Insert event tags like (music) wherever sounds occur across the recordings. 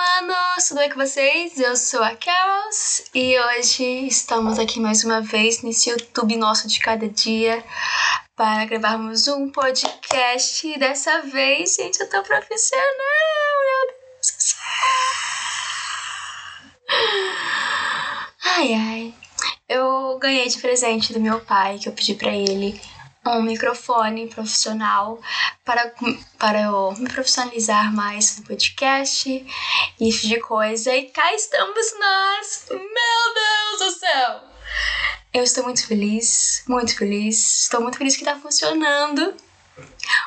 humanos! Tudo bem com vocês? Eu sou a Carols e hoje estamos aqui mais uma vez nesse YouTube nosso de cada dia para gravarmos um podcast. Dessa vez, gente, eu tô profissional! Meu Deus do céu! Ai, ai. Eu ganhei de presente do meu pai, que eu pedi para ele um microfone profissional para, para eu me profissionalizar mais no podcast, isso de coisa. E cá estamos nós! Meu Deus do céu! Eu estou muito feliz, muito feliz. Estou muito feliz que está funcionando.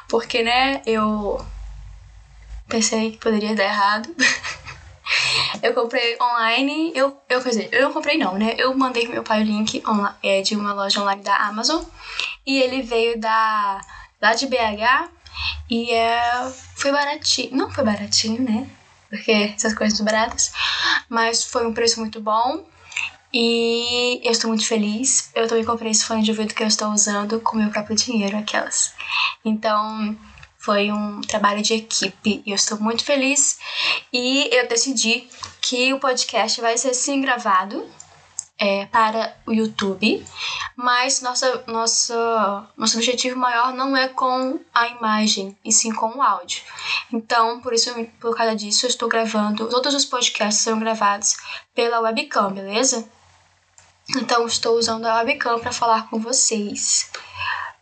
Porque, né, eu pensei que poderia dar errado. (laughs) eu comprei online, eu, eu quer dizer, eu não comprei não, né? Eu mandei pro meu pai o link online, é, de uma loja online da Amazon e ele veio da lá de BH e é, foi baratinho, não foi baratinho, né? Porque essas coisas baratas, mas foi um preço muito bom. E eu estou muito feliz. Eu também comprei esse fone de ouvido que eu estou usando com meu próprio dinheiro, aquelas. Então, foi um trabalho de equipe e eu estou muito feliz. E eu decidi que o podcast vai ser sim gravado é, para o YouTube, mas nossa, nossa, nosso objetivo maior não é com a imagem, e sim com o áudio. Então, por isso, por causa disso, eu estou gravando, todos os podcasts serão gravados pela webcam, beleza? Então, estou usando a webcam para falar com vocês.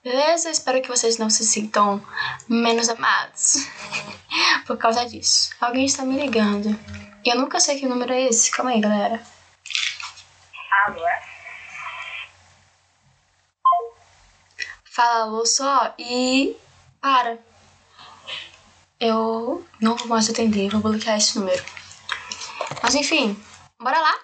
Beleza? Espero que vocês não se sintam menos amados (laughs) por causa disso. Alguém está me ligando. E eu nunca sei que número é esse. Calma aí, galera. Alô? Fala alô só e para. Eu não vou mais atender, vou bloquear esse número. Mas enfim, bora lá.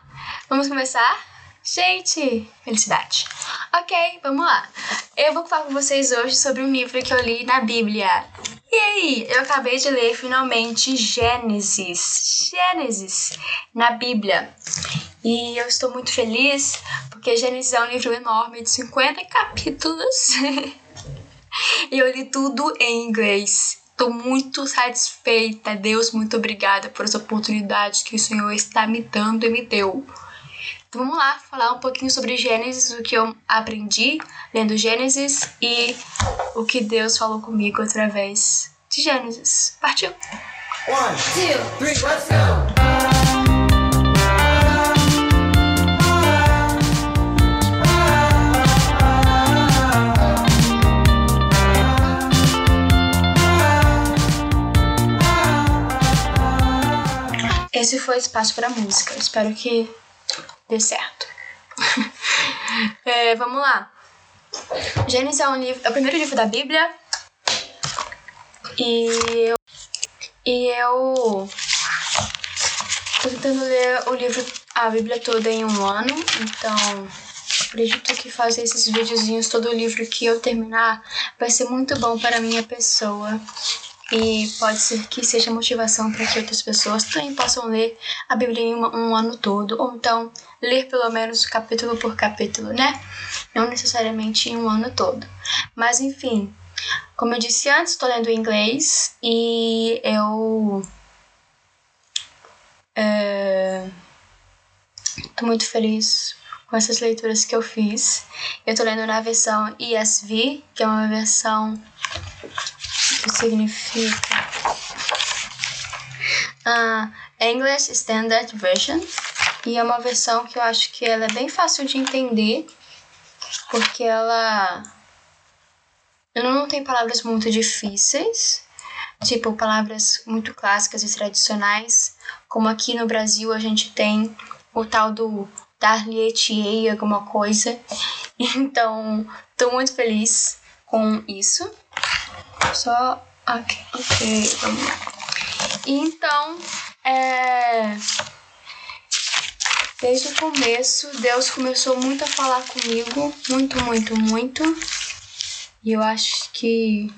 Vamos começar? Gente, felicidade. Ok, vamos lá. Eu vou falar com vocês hoje sobre um livro que eu li na Bíblia. E aí, eu acabei de ler finalmente Gênesis. Gênesis na Bíblia. E eu estou muito feliz porque Gênesis é um livro enorme de 50 capítulos. (laughs) e eu li tudo em inglês. Estou muito satisfeita. Deus, muito obrigada por essa oportunidade que o Senhor está me dando e me deu. Então vamos lá falar um pouquinho sobre Gênesis, o que eu aprendi lendo Gênesis e o que Deus falou comigo através de Gênesis. Partiu! One, two, three, let's go! Esse foi espaço para música. Espero que dê certo. (laughs) é, vamos lá. Gênesis é, um livro, é o primeiro livro da Bíblia. E eu, e eu tô tentando ler o livro, a Bíblia toda em um ano. Então, acredito que fazer esses videozinhos, todo o livro que eu terminar, vai ser muito bom para minha pessoa. E pode ser que seja motivação para que outras pessoas também possam ler a Bíblia em um, um ano todo, ou então ler pelo menos capítulo por capítulo, né? Não necessariamente em um ano todo. Mas enfim, como eu disse antes, estou lendo inglês e eu. Estou é, muito feliz com essas leituras que eu fiz. Eu estou lendo na versão ESV, que é uma versão que significa uh, English Standard Version e é uma versão que eu acho que ela é bem fácil de entender porque ela não tem palavras muito difíceis tipo palavras muito clássicas e tradicionais como aqui no Brasil a gente tem o tal do dar-lhe alguma coisa (laughs) então estou muito feliz com isso só. Ok, ok, vamos lá. Então, é. Desde o começo, Deus começou muito a falar comigo, muito, muito, muito. E eu acho que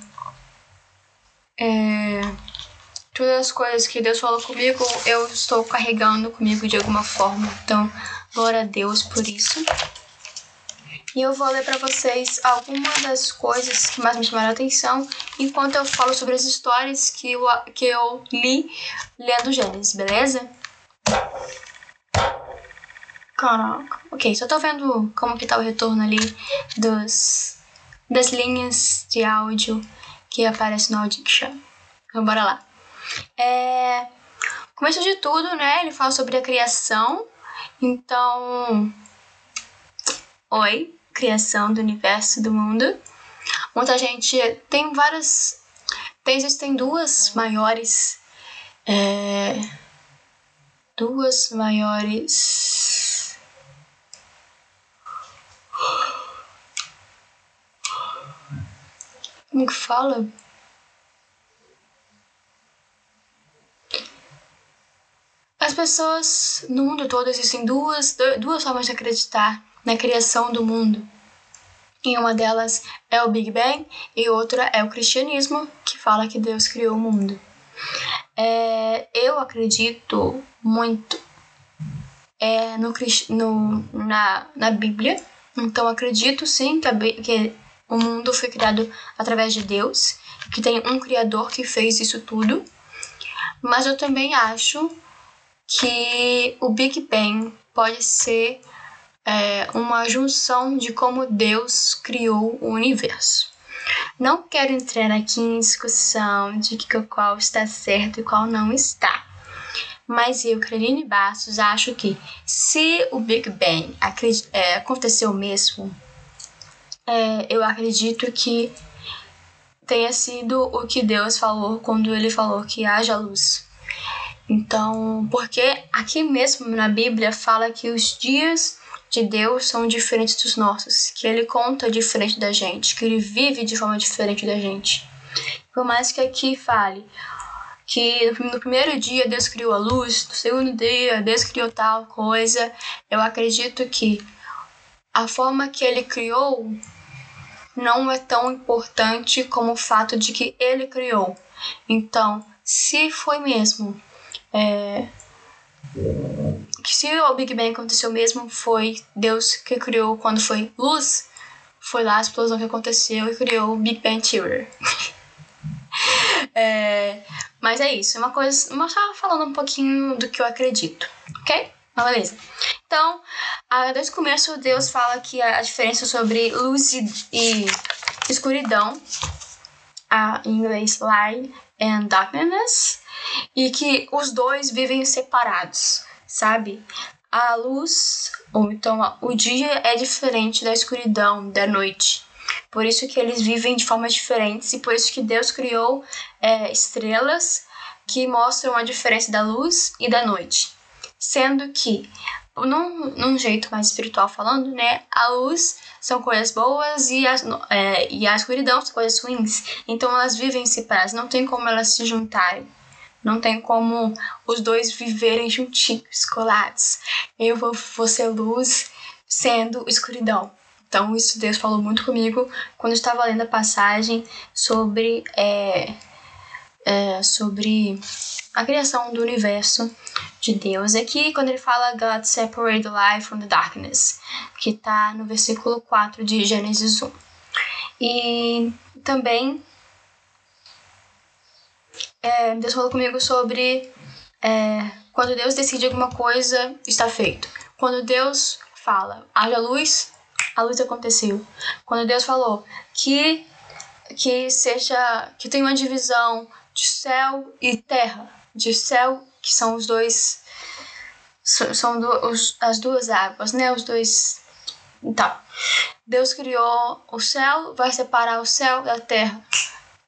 é, todas as coisas que Deus falou comigo, eu estou carregando comigo de alguma forma. Então, glória a Deus por isso. E eu vou ler para vocês algumas das coisas que mais me chamaram a atenção enquanto eu falo sobre as histórias que eu, que eu li lendo Gênesis, beleza? Caraca. Ok, só tô vendo como que tá o retorno ali dos, das linhas de áudio que aparece no Audition. Então, bora lá. É, começo de tudo, né? Ele fala sobre a criação. Então, oi, criação do universo, do mundo. Muita gente tem várias. Tem, existem duas maiores. É, duas maiores. Como que fala? As pessoas no mundo todo existem duas, duas formas de acreditar na criação do mundo. E uma delas é o Big Bang e outra é o cristianismo, que fala que Deus criou o mundo. É, eu acredito muito é, no, no, na, na Bíblia, então acredito sim que, que o mundo foi criado através de Deus, que tem um Criador que fez isso tudo, mas eu também acho que o Big Bang pode ser é, uma junção de como Deus criou o universo. Não quero entrar aqui em discussão de que qual está certo e qual não está. Mas eu, Caroline Bastos, acho que se o Big Bang é, aconteceu mesmo, é, eu acredito que tenha sido o que Deus falou quando ele falou que haja luz. Então, porque aqui mesmo na Bíblia fala que os dias de Deus são diferentes dos nossos, que ele conta diferente da gente, que ele vive de forma diferente da gente. Por mais que aqui fale que no primeiro dia Deus criou a luz, no segundo dia Deus criou tal coisa, eu acredito que a forma que ele criou não é tão importante como o fato de que ele criou. Então, se foi mesmo é, se o Big Bang aconteceu mesmo, foi Deus que criou quando foi luz, foi lá a explosão que aconteceu e criou o Big Bang Theory. (laughs) é, mas é isso, uma coisa, mas só falando um pouquinho do que eu acredito, ok? Mas beleza. Então, desde o começo, Deus fala que a diferença sobre luz e, e escuridão, a, em inglês light and darkness, e que os dois vivem separados, sabe? A luz, ou então o dia é diferente da escuridão, da noite. Por isso que eles vivem de formas diferentes e por isso que Deus criou é, estrelas que mostram a diferença da luz e da noite. Sendo que, num, num jeito mais espiritual falando, né, a luz são coisas boas e, as, é, e a escuridão são coisas ruins. Então elas vivem separadas, não tem como elas se juntarem. Não tem como os dois viverem juntinhos, colados. Eu vou, vou ser luz sendo escuridão. Então, isso Deus falou muito comigo quando eu estava lendo a passagem sobre, é, é, sobre a criação do universo de Deus. Aqui, quando ele fala God separate the light from the darkness, que está no versículo 4 de Gênesis 1. E também é, Deus falou comigo sobre é, quando Deus decide alguma coisa, está feito. Quando Deus fala, haja luz, a luz aconteceu. Quando Deus falou que que seja que tem uma divisão de céu e terra, de céu que são os dois são do, os, as duas águas, né? Os dois então, Deus criou o céu, vai separar o céu da terra.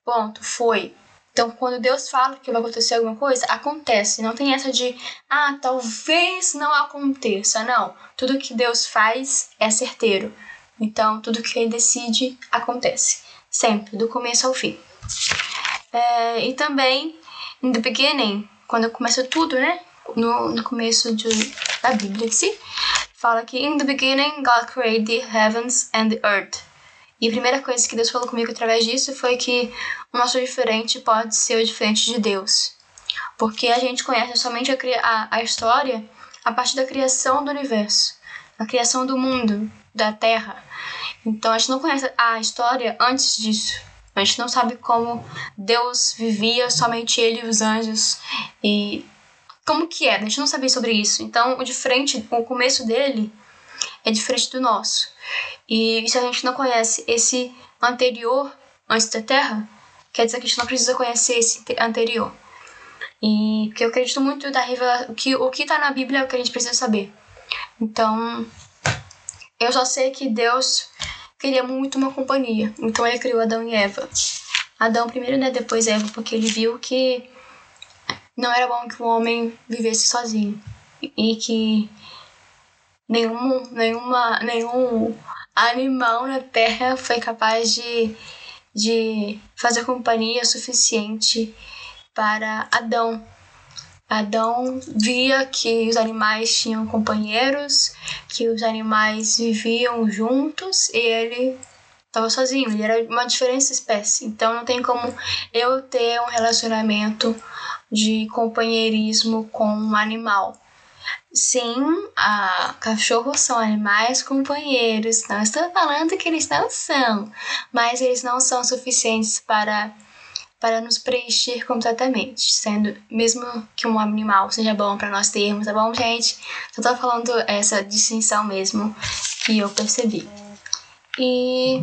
Ponto, foi. Então, quando Deus fala que vai acontecer alguma coisa, acontece. Não tem essa de, ah, talvez não aconteça. Não. Tudo que Deus faz é certeiro. Então, tudo que ele decide acontece. Sempre, do começo ao fim. É, e também, in the beginning, quando começa tudo, né? No, no começo de, da Bíblia em si, fala que in the beginning God created the heavens and the earth. E a primeira coisa que Deus falou comigo através disso foi que o nosso diferente pode ser o diferente de Deus. Porque a gente conhece somente a, a, a história a partir da criação do universo, a criação do mundo, da terra. Então a gente não conhece a história antes disso. A gente não sabe como Deus vivia, somente ele e os anjos. E como que é, a gente não sabia sobre isso. Então o diferente, o começo dele é diferente do nosso. E se a gente não conhece esse anterior antes da Terra, quer dizer que a gente não precisa conhecer esse anterior. E porque eu acredito muito da revelação, que o que está na Bíblia é o que a gente precisa saber. Então, eu só sei que Deus queria muito uma companhia. Então ele criou Adão e Eva. Adão primeiro, né, depois Eva, porque ele viu que não era bom que o homem vivesse sozinho e que nenhum, nenhuma, nenhum animal na Terra foi capaz de, de fazer companhia suficiente para Adão. Adão via que os animais tinham companheiros, que os animais viviam juntos e ele estava sozinho, ele era uma diferente espécie. Então não tem como eu ter um relacionamento de companheirismo com um animal. Sim, a cachorros são animais companheiros. Não estou falando que eles não são, mas eles não são suficientes para para nos preencher completamente, sendo mesmo que um animal seja bom para nós termos, tá bom, gente? Só tô falando essa distinção mesmo que eu percebi. E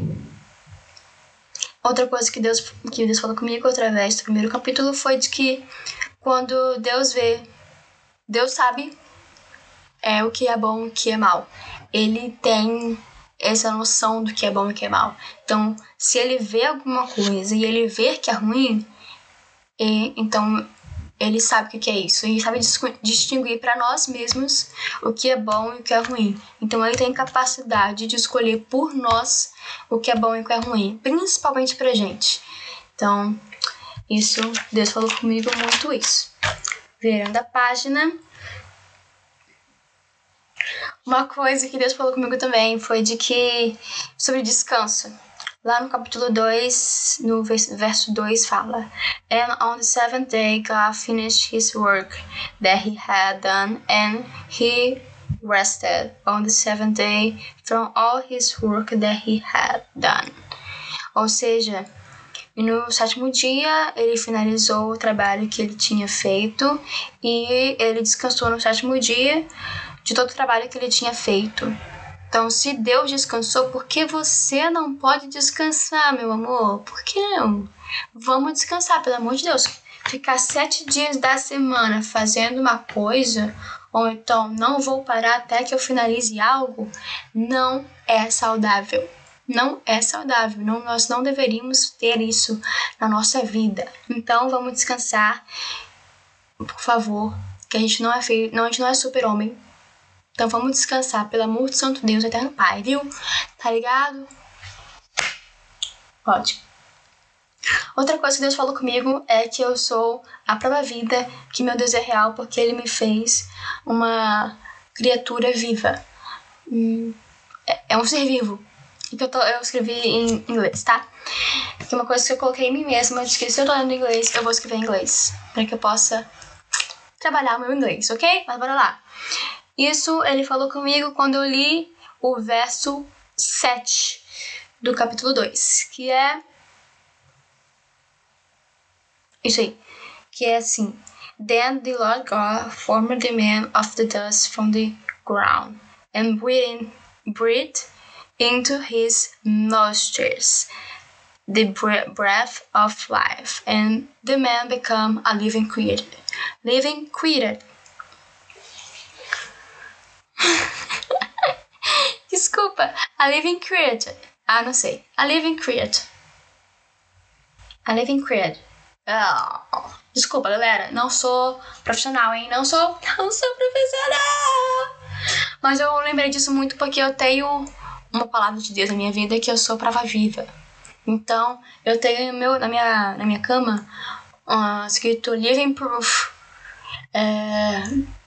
outra coisa que Deus que Deus falou comigo através do primeiro capítulo foi de que quando Deus vê, Deus sabe é o que é bom e o que é mal. Ele tem essa noção do que é bom e o que é mal. Então, se ele vê alguma coisa e ele vê que é ruim, e, então ele sabe o que é isso. Ele sabe distinguir para nós mesmos o que é bom e o que é ruim. Então ele tem capacidade de escolher por nós o que é bom e o que é ruim, principalmente pra gente. Então, isso, Deus falou comigo muito isso. Virando a página, uma coisa que Deus falou comigo também foi de que sobre descanso. Lá no capítulo 2, no verso 2 fala: And on the seventh day God finished his work that he had done, and he rested on the seventh day from all his work that he had done. Ou seja, no sétimo dia ele finalizou o trabalho que ele tinha feito e ele descansou no sétimo dia de todo o trabalho que ele tinha feito. Então, se Deus descansou, por que você não pode descansar, meu amor? Por que não? Vamos descansar, pelo amor de Deus. Ficar sete dias da semana fazendo uma coisa, ou então não vou parar até que eu finalize algo, não é saudável. Não é saudável. Não, nós não deveríamos ter isso na nossa vida. Então, vamos descansar, por favor, que a gente não é a gente não é super-homem então vamos descansar, pelo amor de Santo Deus, Eterno Pai, viu? Tá ligado? Ótimo. Outra coisa que Deus falou comigo é que eu sou a prova vida que meu Deus é real porque Ele me fez uma criatura viva. Hum, é, é um ser vivo. Que eu, tô, eu escrevi em inglês, tá? Que é uma coisa que eu coloquei em mim mesma de que se eu tô lendo inglês, eu vou escrever em inglês. Para que eu possa trabalhar o meu inglês, ok? Mas bora lá. Isso ele falou comigo quando eu li o verso 7 do capítulo 2, que é isso aí, que é assim: Then the Lord God formed the man of the dust from the ground and breathed, breathed into his nostrils the breath of life, and the man became a living creature. Living creature (laughs) Desculpa. A living creature. Ah, não sei. A living creature. A living creature. Oh. Desculpa, galera. Não sou profissional, hein? Não sou. (laughs) Não sou profissional. Mas eu lembrei disso muito porque eu tenho uma palavra de Deus na minha vida que eu sou prova viva. Então, eu tenho meu, na, minha, na minha cama uh, escrito Living Proof. É,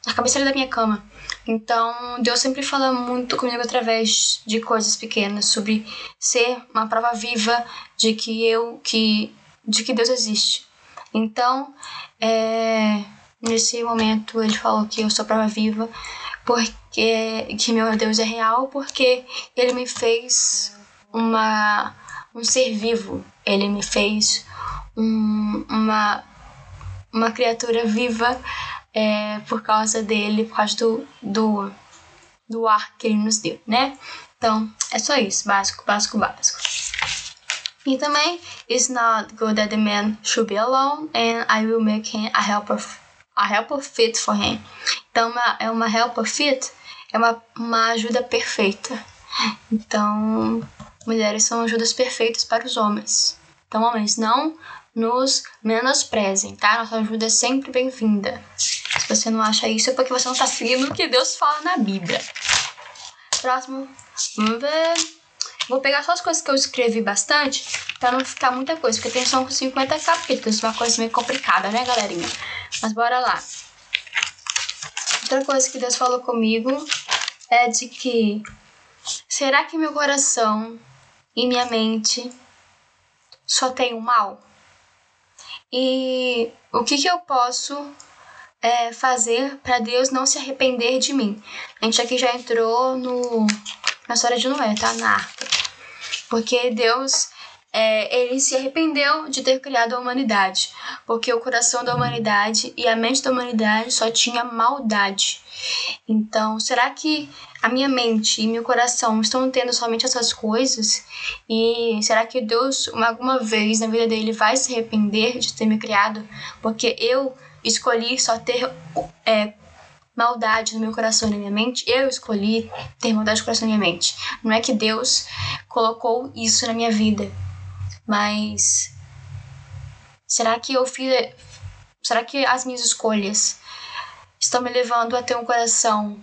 na cabeceira da minha cama. Então, Deus sempre fala muito comigo através de coisas pequenas, sobre ser uma prova viva de que eu, que, de que Deus existe. Então, é, nesse momento ele falou que eu sou prova viva, porque que meu Deus é real, porque ele me fez uma, um ser vivo. Ele me fez um, uma, uma criatura viva é, por causa dele, por causa do, do, do ar que ele nos deu, né? Então, é só isso, básico, básico, básico. E também, it's not good that the man should be alone and I will make him a helper, a helper fit for him. Então, uma, é uma helper fit, é uma, uma ajuda perfeita. Então, mulheres são ajudas perfeitas para os homens. Então, homens, não nos menosprezem, tá? Nossa ajuda é sempre bem-vinda. Se você não acha isso, é porque você não está seguindo o que Deus fala na Bíblia. Próximo, vamos ver. Vou pegar só as coisas que eu escrevi bastante, pra não ficar muita coisa, porque tem só 50 capítulos, uma coisa meio complicada, né, galerinha? Mas bora lá. Outra coisa que Deus falou comigo é de que será que meu coração e minha mente só tem o mal? E o que, que eu posso é, fazer para Deus não se arrepender de mim? A gente aqui já entrou no, na história de Noé, tá? Na arca. Porque Deus é, ele se arrependeu de ter criado a humanidade, porque o coração da humanidade e a mente da humanidade só tinha maldade. Então, será que a minha mente e meu coração estão tendo somente essas coisas? E será que Deus, alguma vez na vida dele, vai se arrepender de ter me criado? Porque eu escolhi só ter é, maldade no meu coração e na minha mente, eu escolhi ter maldade no coração e na minha mente. Não é que Deus colocou isso na minha vida. Mas será que eu fiz. Será que as minhas escolhas estão me levando a ter um coração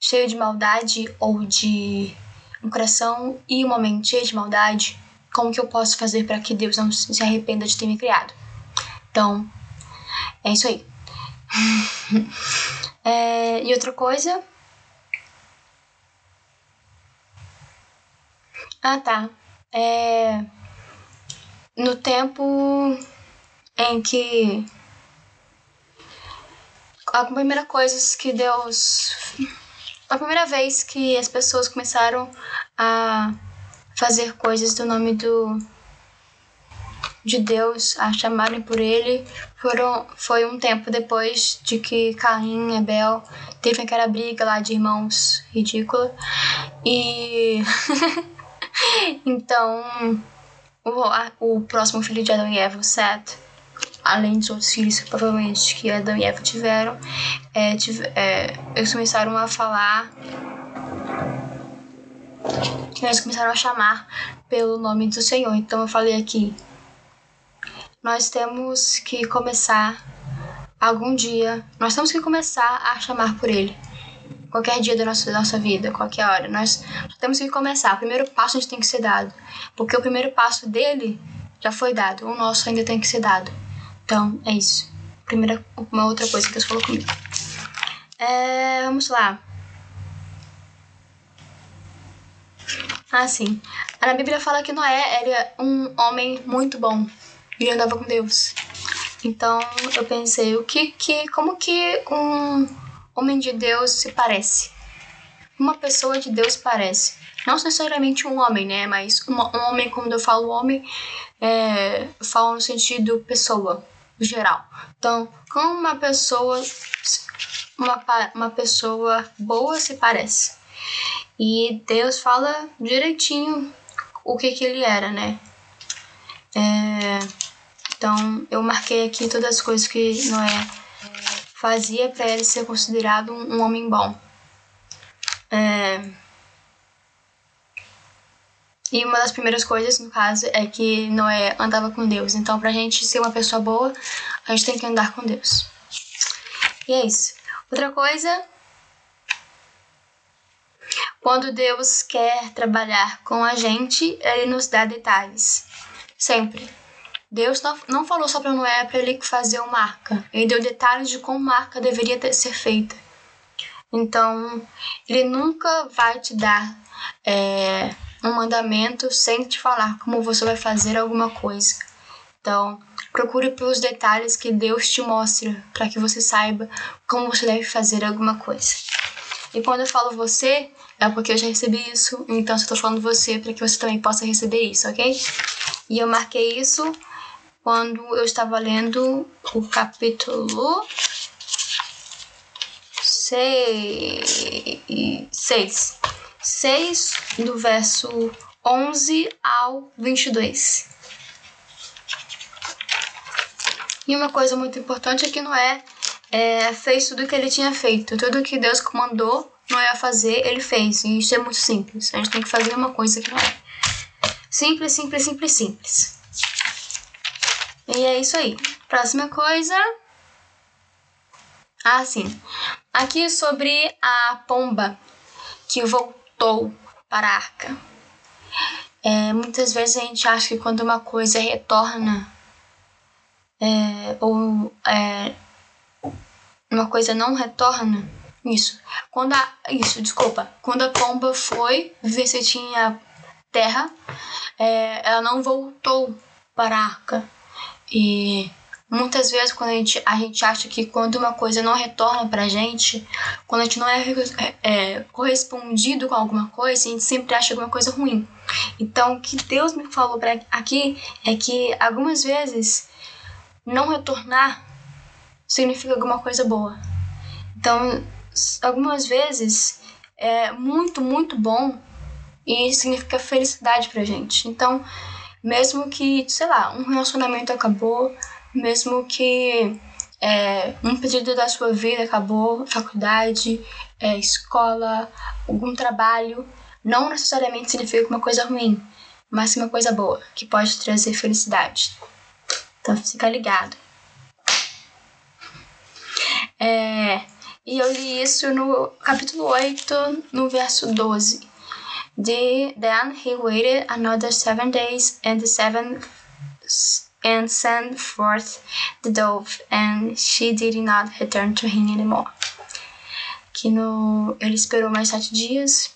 cheio de maldade ou de um coração e uma mente cheia de maldade? Como que eu posso fazer para que Deus não se arrependa de ter me criado? Então, é isso aí. (laughs) é, e outra coisa. Ah, tá. É no tempo em que a primeira coisa que Deus a primeira vez que as pessoas começaram a fazer coisas do nome do de Deus, a chamarem por ele, foram foi um tempo depois de que Caim e Abel teve aquela briga lá de irmãos ridícula. E (laughs) então o, o próximo filho de Adão e Eva, o Seth, além dos outros filhos provavelmente que Adão e Eva tiveram, é, tive, é, eles começaram a falar. Eles começaram a chamar pelo nome do Senhor. Então eu falei aqui. Nós temos que começar algum dia. Nós temos que começar a chamar por Ele qualquer dia da nossa, da nossa vida, qualquer hora. Nós temos que começar. O primeiro passo a gente tem que ser dado. Porque o primeiro passo dele já foi dado. O nosso ainda tem que ser dado. Então, é isso. Primeira, uma outra coisa que Deus falou comigo. É, vamos lá. Ah, sim. Na Bíblia fala que Noé era um homem muito bom. Ele andava com Deus. Então, eu pensei, o que, que como que um homem de Deus se parece. Uma pessoa de Deus parece. Não necessariamente um homem, né? Mas uma, um homem, quando eu falo homem, é, eu falo no sentido pessoa, geral. Então, como uma pessoa, uma, uma pessoa boa se parece. E Deus fala direitinho o que, que ele era, né? É, então, eu marquei aqui todas as coisas que Noé fazia para ele ser considerado um, um homem bom. É... E uma das primeiras coisas, no caso, é que Noé andava com Deus. Então, pra gente ser uma pessoa boa, a gente tem que andar com Deus. E é isso. Outra coisa, quando Deus quer trabalhar com a gente, ele nos dá detalhes. Sempre. Deus não falou só para Noé para ele fazer uma arca. Ele deu detalhes de como uma arca deveria ter, ser feita. Então, ele nunca vai te dar é, um mandamento sem te falar como você vai fazer alguma coisa. Então, procure pelos detalhes que Deus te mostra para que você saiba como você deve fazer alguma coisa. E quando eu falo você, é porque eu já recebi isso, então eu tô falando você para que você também possa receber isso, ok? E eu marquei isso quando eu estava lendo o capítulo 6, 6 do verso 11 ao 22. E uma coisa muito importante é que Noé é, fez tudo o que ele tinha feito. Tudo que Deus comandou Noé a fazer, ele fez. E isso é muito simples. A gente tem que fazer uma coisa que não é. Simples, simples, simples, simples. E é isso aí. Próxima coisa. Ah, sim. Aqui sobre a pomba que voltou para a arca. É, muitas vezes a gente acha que quando uma coisa retorna é, ou é, uma coisa não retorna, isso. Quando a, isso, desculpa. Quando a pomba foi ver se tinha terra, é, ela não voltou para a arca. E muitas vezes quando a gente, a gente acha que quando uma coisa não retorna pra gente, quando a gente não é, é, correspondido com alguma coisa, a gente sempre acha alguma coisa ruim. Então o que Deus me falou pra aqui é que algumas vezes não retornar significa alguma coisa boa. Então, algumas vezes é muito, muito bom e significa felicidade pra gente. Então, mesmo que, sei lá, um relacionamento acabou, mesmo que é, um pedido da sua vida acabou, faculdade, é, escola, algum trabalho, não necessariamente significa uma coisa ruim, mas uma coisa boa, que pode trazer felicidade. Então fica ligado. É, e eu li isso no capítulo 8, no verso 12. The, then he waited another seven days, and the seventh and sent forth the dove, and she did not return to him anymore. Que no, ele esperou mais sete dias,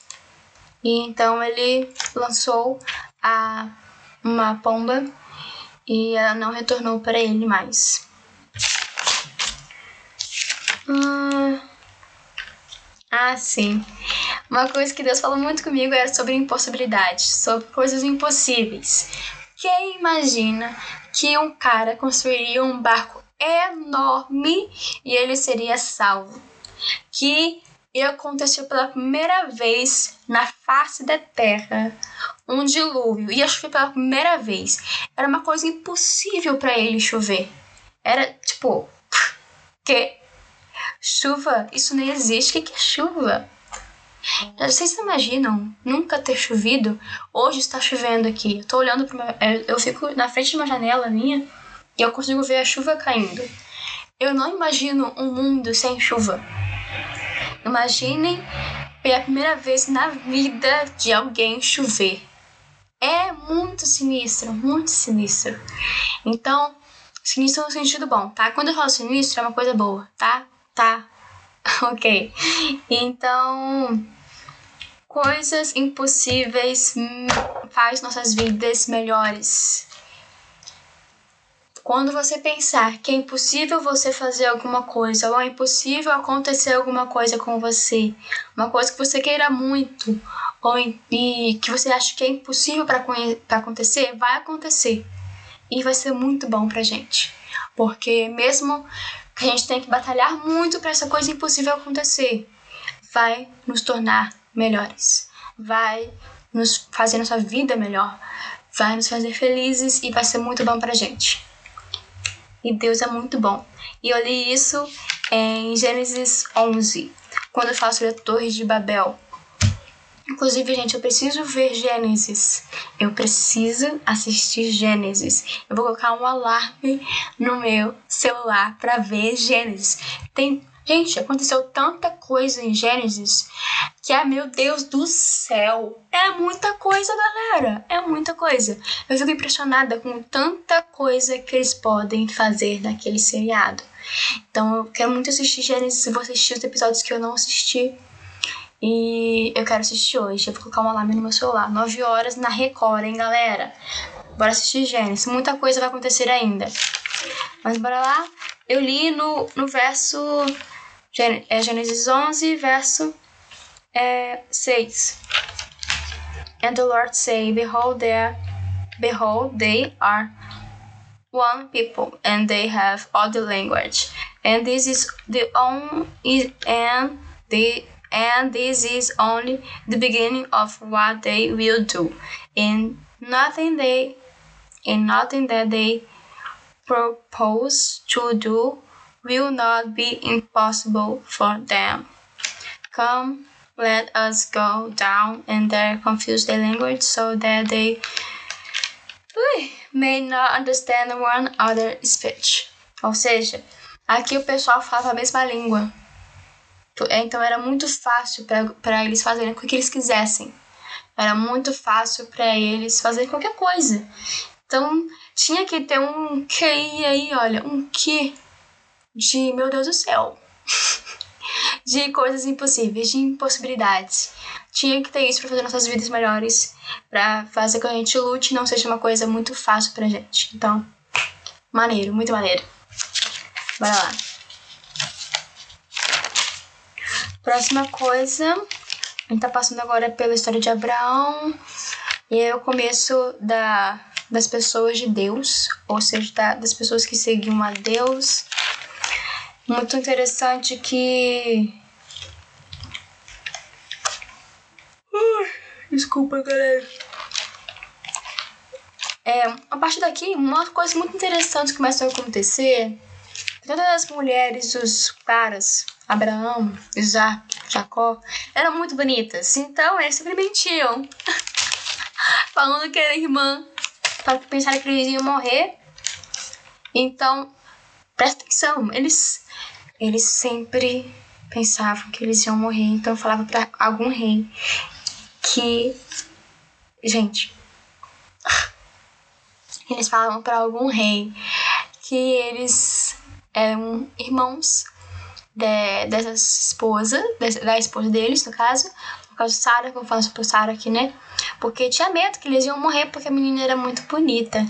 e então ele lançou a, uma pomba e ela não retornou para ele mais. Hum, ah, sim. Uma coisa que Deus falou muito comigo era sobre impossibilidades, sobre coisas impossíveis. Quem imagina que um cara construiria um barco enorme e ele seria salvo? Que aconteceu pela primeira vez na face da terra um dilúvio. Ia chover pela primeira vez. Era uma coisa impossível para ele chover. Era tipo. Que chuva, isso nem existe. O que é chuva? Vocês imaginam nunca ter chovido? Hoje está chovendo aqui. Eu tô olhando para eu fico na frente de uma janela minha e eu consigo ver a chuva caindo. Eu não imagino um mundo sem chuva. Imaginem pela primeira vez na vida de alguém chover. É muito sinistro, muito sinistro. Então, sinistro no sentido bom, tá? Quando eu falo sinistro, é uma coisa boa, tá? Tá. (laughs) ok. Então, coisas impossíveis faz nossas vidas melhores. Quando você pensar que é impossível você fazer alguma coisa, ou é impossível acontecer alguma coisa com você, uma coisa que você queira muito, ou e que você acha que é impossível para acontecer, vai acontecer. E vai ser muito bom pra gente. Porque mesmo que a gente tem que batalhar muito para essa coisa impossível acontecer, vai nos tornar melhores, vai nos fazer nossa vida melhor, vai nos fazer felizes e vai ser muito bom pra gente. E Deus é muito bom. E eu li isso em Gênesis 11, quando eu faço a Torre de Babel. Inclusive, gente, eu preciso ver Gênesis. Eu preciso assistir Gênesis. Eu vou colocar um alarme no meu celular para ver Gênesis. Tem Gente, aconteceu tanta coisa em Gênesis que é, meu Deus do céu, é muita coisa, galera. É muita coisa. Eu fico impressionada com tanta coisa que eles podem fazer naquele seriado. Então, eu quero muito assistir Gênesis. Vou assistir os episódios que eu não assisti. E eu quero assistir hoje. Eu vou colocar um alarme no meu celular. 9 horas na Record, hein, galera? Bora assistir Gênesis. Muita coisa vai acontecer ainda. Mas bora lá. Eu li no, no verso é Gênesis 11, verso É, 6. And the Lord say, Behold, there, behold, they are one people, and they have all the language. And this is the only and the and this is only the beginning of what they will do. And nothing they and nothing that they propose to do will not be impossible for them. Come, let us go down and there confuse their language so that they may not understand one other speech. Ou seja, aqui o pessoal falava a mesma língua. Então era muito fácil para eles fazerem o que eles quisessem. Era muito fácil para eles fazerem qualquer coisa. Então tinha que ter um QI aí, olha, um que de meu Deus do céu. (laughs) de coisas impossíveis, de impossibilidades. Tinha que ter isso para fazer nossas vidas melhores, para fazer com que a gente lute não seja uma coisa muito fácil pra gente. Então, maneiro, muito maneiro. Bora lá. Próxima coisa, a gente tá passando agora pela história de Abraão. E é o começo da, das pessoas de Deus, ou seja, da, das pessoas que seguiam a Deus. Muito interessante que Desculpa, galera. É, a partir daqui, uma coisa muito interessante começa a acontecer. Todas as mulheres, os caras, Abraão, Isaac, Jacó, eram muito bonitas. Então eles sempre mentiam. (laughs) Falando que era irmã. Para pensar que eles iam morrer. Então, presta atenção. Eles, eles sempre pensavam que eles iam morrer. Então falava para algum rei que. Gente. Eles falavam para algum rei que eles eram irmãos de, dessa esposa, de, da esposa deles, no caso, por causa de Sarah, eu falo sobre Sarah aqui, né? Porque tinha medo que eles iam morrer porque a menina era muito bonita.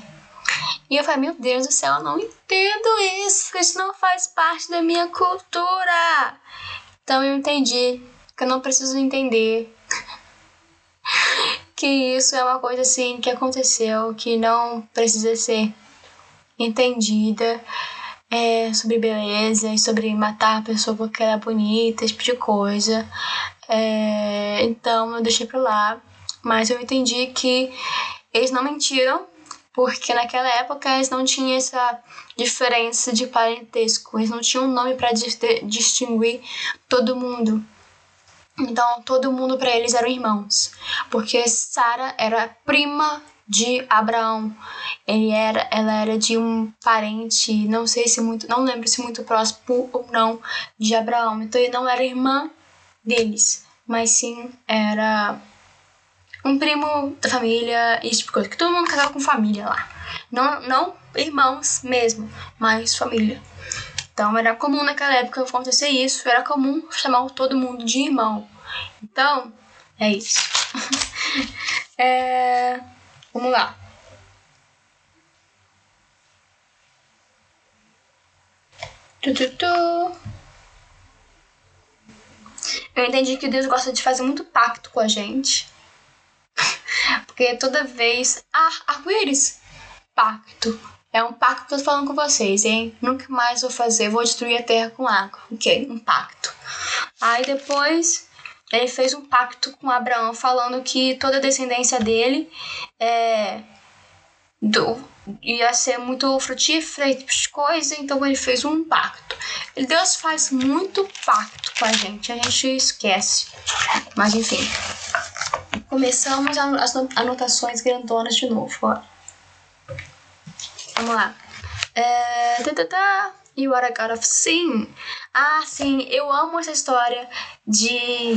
E eu falei, meu Deus do céu, eu não entendo isso, isso não faz parte da minha cultura. Então eu entendi que eu não preciso entender (laughs) que isso é uma coisa assim que aconteceu, que não precisa ser entendida é, sobre beleza e sobre matar a pessoa porque ela é bonita, esse tipo de coisa. É, então eu deixei pra lá. Mas eu entendi que eles não mentiram, porque naquela época eles não tinham essa diferença de parentesco, eles não tinham um nome para distinguir todo mundo. Então, todo mundo para eles eram irmãos, porque Sara era prima de Abraão. Ele era, ela era de um parente, não sei se muito, não lembro se muito próximo ou não de Abraão. Então, ele não era irmã deles, mas sim era um primo da família e tipo coisa. Que todo mundo casava com família lá. Não, não irmãos mesmo, mas família. Então era comum naquela época acontecer isso, era comum chamar todo mundo de irmão. Então, é isso. (laughs) é... Vamos lá. Tu, tu, tu. Eu entendi que Deus gosta de fazer muito pacto com a gente. Porque toda vez. Ah, arco-íris! Pacto. É um pacto que eu tô falando com vocês, hein? Nunca mais vou fazer, vou destruir a terra com água. Ok, um pacto. Aí depois ele fez um pacto com Abraão, falando que toda a descendência dele é, do, ia ser muito frutífera e tipo de coisa, então ele fez um pacto. Deus faz muito pacto com a gente, a gente esquece. Mas enfim, começamos as anotações grandonas de novo. Ó. Vamos lá. É. You are a God of Sin. Ah, sim, eu amo essa história de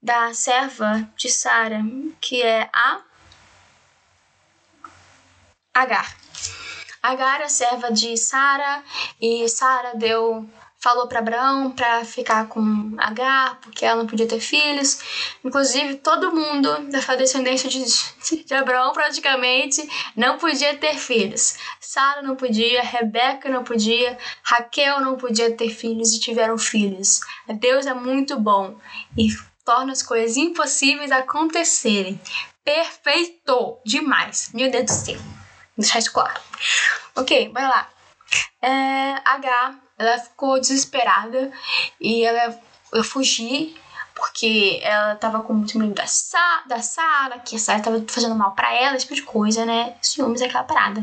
da serva de Sara, que é a Agar. Agar é a serva de Sara e Sara deu falou para Abraão para ficar com Agar, porque ela não podia ter filhos. Inclusive, todo mundo da descendência de, (laughs) de Abraão praticamente não podia ter filhos. Sara não podia, Rebeca não podia, Raquel não podia ter filhos e tiveram filhos. Deus é muito bom e torna as coisas impossíveis acontecerem. Perfeito! Demais! Meu Deus do céu. Vou deixar isso claro. Ok, bora lá. É, H, ela ficou desesperada e ela eu fugi porque ela tava com muito medo da, Sa da Sara, que a Sara tava fazendo mal para ela, esse tipo de coisa, né? Ciúmes é aquela parada.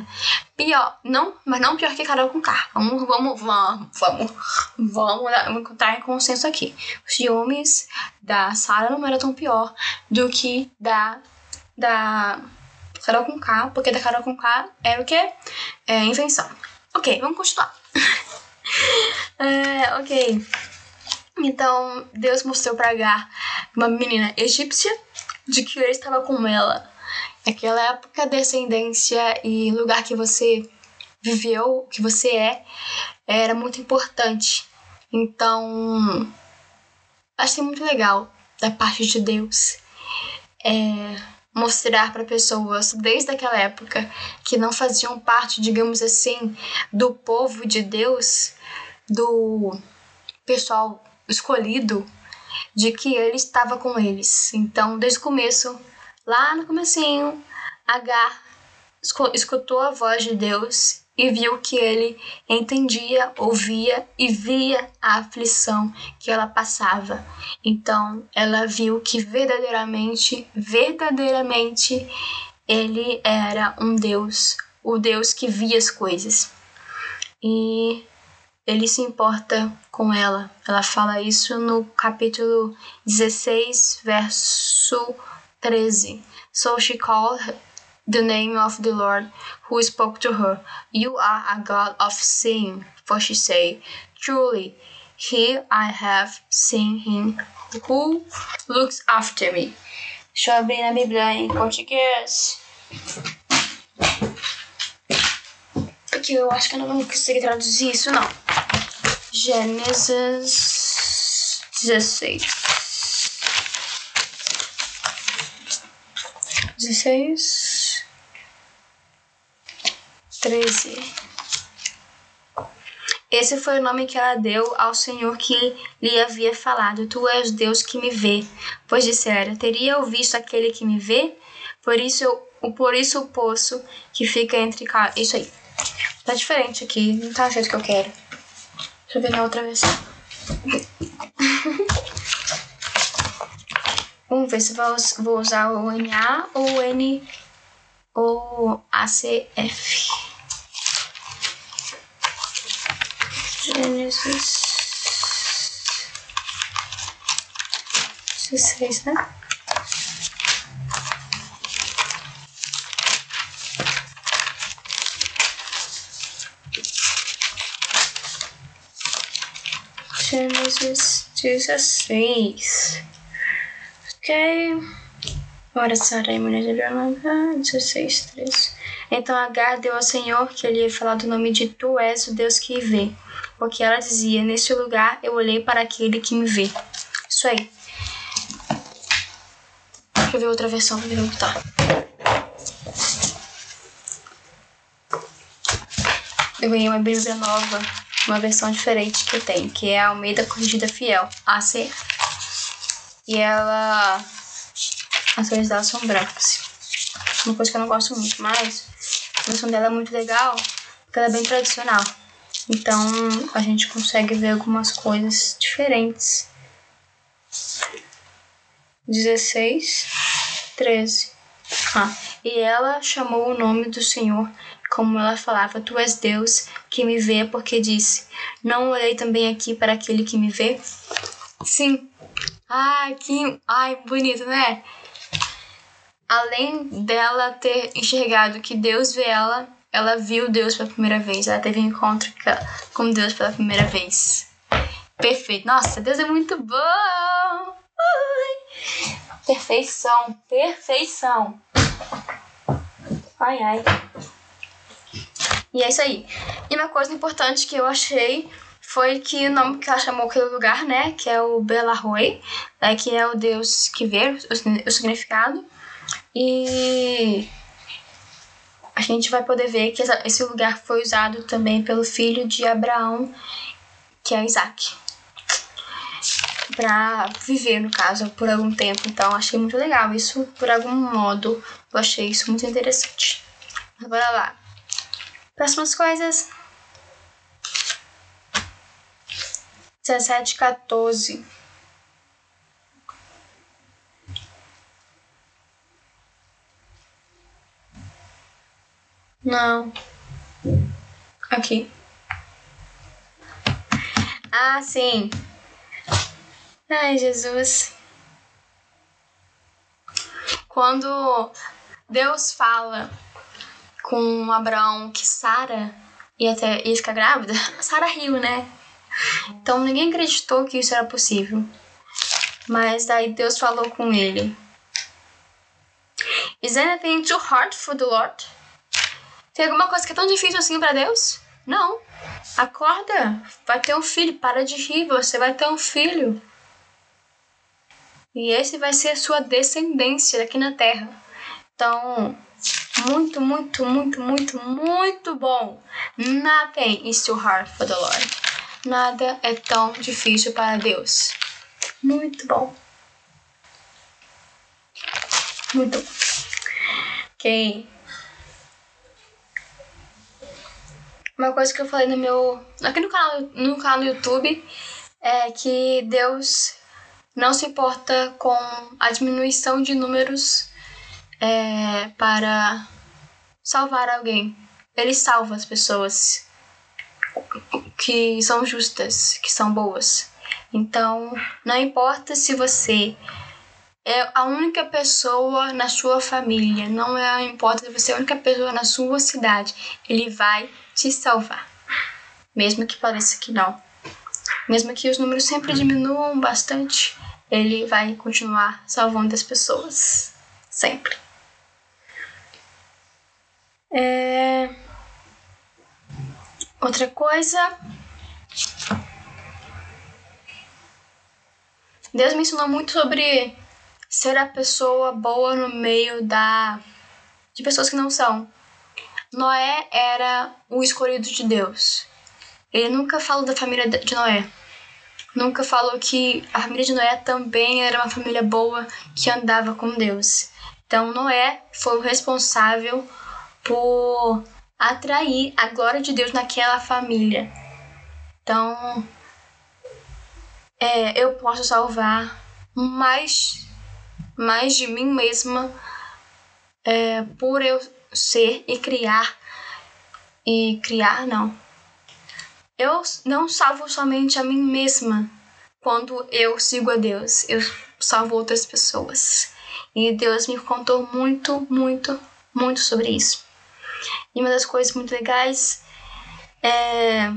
Pior, não, mas não pior que Carol com K. Vamos, vamos, vamos, vamos, vamos, vamos entrar em consenso aqui. Os ciúmes da Sara não era tão pior do que da, da Carol com K, porque da Carol com K era o quê? É, invenção. Ok, vamos continuar. (laughs) (laughs) é, ok. Então, Deus mostrou para Agar uma menina egípcia de que ele estava com ela. Naquela época, descendência e lugar que você viveu, que você é, era muito importante. Então, achei muito legal da parte de Deus é, mostrar para pessoas desde aquela época que não faziam parte, digamos assim, do povo de Deus, do pessoal escolhido de que ele estava com eles. Então, desde o começo, lá no comecinho, Agar escutou a voz de Deus e viu que ele entendia, ouvia e via a aflição que ela passava. Então, ela viu que verdadeiramente, verdadeiramente, ele era um Deus, o Deus que via as coisas. E ele se importa com ela. Ela fala isso no capítulo 16, verso 13. So she called the name of the Lord who spoke to her. You are a God of seeing, for she said, Truly, here I have seen him who looks after me. Deixa eu abrir na Bíblia em português. Porque eu acho que eu não vou conseguir traduzir isso, não. Gênesis 16. 16. 13. Esse foi o nome que ela deu ao Senhor que lhe havia falado: Tu és Deus que me vê. Pois dissera: Teria eu visto aquele que me vê? Por isso, eu, por isso o poço que fica entre. Isso aí. Tá diferente aqui, não tá do jeito que eu quero. Deixa eu na outra versão. (laughs) Vamos ver se vou usar o NA ou o N ou ACF. Gênesis 16, né? Gênesis 16. Ok. Ora, Sara e mulher de 16, 13. Então Agar deu ao Senhor que ele ia falar do nome de Tu és o Deus que vê. Porque ela dizia: Neste lugar eu olhei para aquele que me vê. Isso aí. Deixa eu ver outra versão pra ver como tá. Eu ganhei uma Bíblia nova uma versão diferente que tenho, que é a Almeida Corrigida Fiel, AC. E ela. As cores dela são brancas. Uma coisa que eu não gosto muito, mas a versão dela é muito legal, porque ela é bem tradicional. Então a gente consegue ver algumas coisas diferentes. 16, 13. Ah, e ela chamou o nome do Senhor como ela falava, Tu és Deus que me vê, porque disse: Não olhei também aqui para aquele que me vê? Sim. Ai, que. Ai, bonito, né? Além dela ter enxergado que Deus vê ela, ela viu Deus pela primeira vez. Ela teve um encontro com Deus pela primeira vez. Perfeito. Nossa, Deus é muito bom! Perfeição, perfeição. Ai, ai. E é isso aí. E uma coisa importante que eu achei foi que o nome que ela chamou aquele lugar, né, que é o Belaroi, né, que é o Deus que vê, o, o significado. E a gente vai poder ver que esse lugar foi usado também pelo filho de Abraão, que é Isaac. pra viver, no caso, por algum tempo. Então, achei muito legal isso, por algum modo. Eu achei isso muito interessante. Bora lá. Próximas coisas. 17, 14. Não. Aqui. Ah, sim. Ai, Jesus. Quando Deus fala com Abraão que Sara ia, ter, ia ficar grávida, (laughs) Sara riu, né? Então ninguém acreditou que isso era possível. Mas daí Deus falou com ele. Is anything too hard for the Lord? Tem alguma coisa que é tão difícil assim para Deus? Não. Acorda, vai ter um filho, para de rir, você vai ter um filho. E esse vai ser a sua descendência aqui na terra. Então, muito, muito, muito, muito, muito bom. Nothing is too hard for the Lord. Nada é tão difícil para Deus. Muito bom. Muito bom. Ok. Uma coisa que eu falei no meu. aqui no canal, no canal do YouTube é que Deus não se importa com a diminuição de números é, para salvar alguém. Ele salva as pessoas que são justas, que são boas. Então, não importa se você é a única pessoa na sua família, não é, importa se você é a única pessoa na sua cidade, ele vai te salvar. Mesmo que pareça que não. Mesmo que os números sempre diminuam bastante, ele vai continuar salvando as pessoas. Sempre. É... Outra coisa. Deus me ensinou muito sobre ser a pessoa boa no meio da de pessoas que não são. Noé era o escolhido de Deus. Ele nunca falou da família de Noé. Nunca falou que a família de Noé também era uma família boa que andava com Deus. Então Noé foi o responsável por atrair a glória de Deus naquela família. Então, é, eu posso salvar mais, mais de mim mesma é, por eu ser e criar. E criar, não. Eu não salvo somente a mim mesma quando eu sigo a Deus. Eu salvo outras pessoas. E Deus me contou muito, muito, muito sobre isso. E uma das coisas muito legais é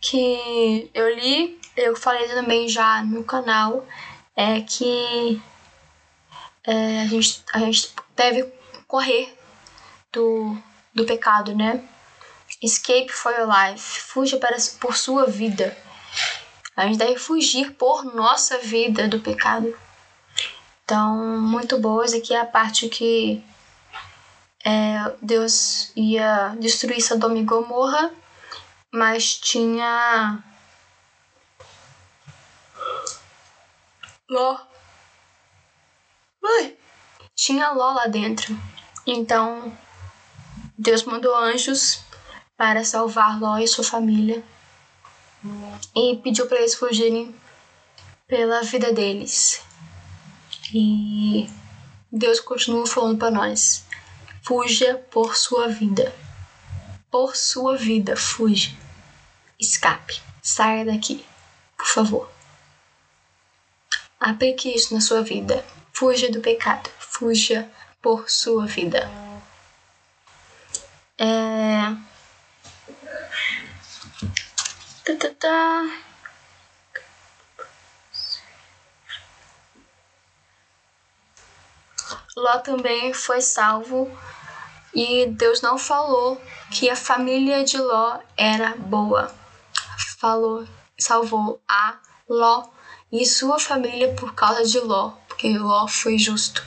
que eu li, eu falei também já no canal, é que é, a, gente, a gente deve correr do, do pecado, né? Escape for your life. Fuja para, por sua vida. A gente deve fugir por nossa vida do pecado. Então, muito boas aqui é a parte que é, Deus ia destruir Sodoma e Gomorra, mas tinha Ló. Ui. Tinha Ló lá dentro. Então, Deus mandou anjos para salvar Ló e sua família e pediu para eles fugirem pela vida deles. E Deus continua falando para nós: Fuja por sua vida. Por sua vida, fuja. Escape. Saia daqui, por favor. Aplique isso na sua vida. Fuja do pecado. Fuja por sua vida. É... Tá, tá, tá. Ló também foi salvo e Deus não falou que a família de Ló era boa. Falou, salvou a Ló e sua família por causa de Ló, porque Ló foi justo.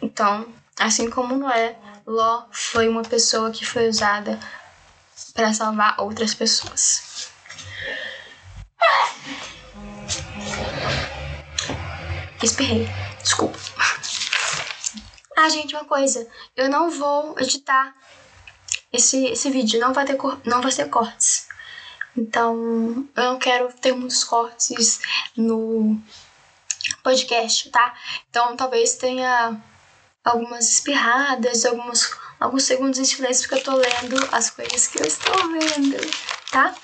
Então, assim como Noé, Ló foi uma pessoa que foi usada para salvar outras pessoas. Espirrei, desculpa. Ah, gente, uma coisa. Eu não vou editar esse, esse vídeo. Não vai, ter, não vai ter cortes. Então, eu não quero ter muitos cortes no podcast, tá? Então, talvez tenha algumas espirradas, alguns, alguns segundos de silêncio, porque eu tô lendo as coisas que eu estou vendo, tá?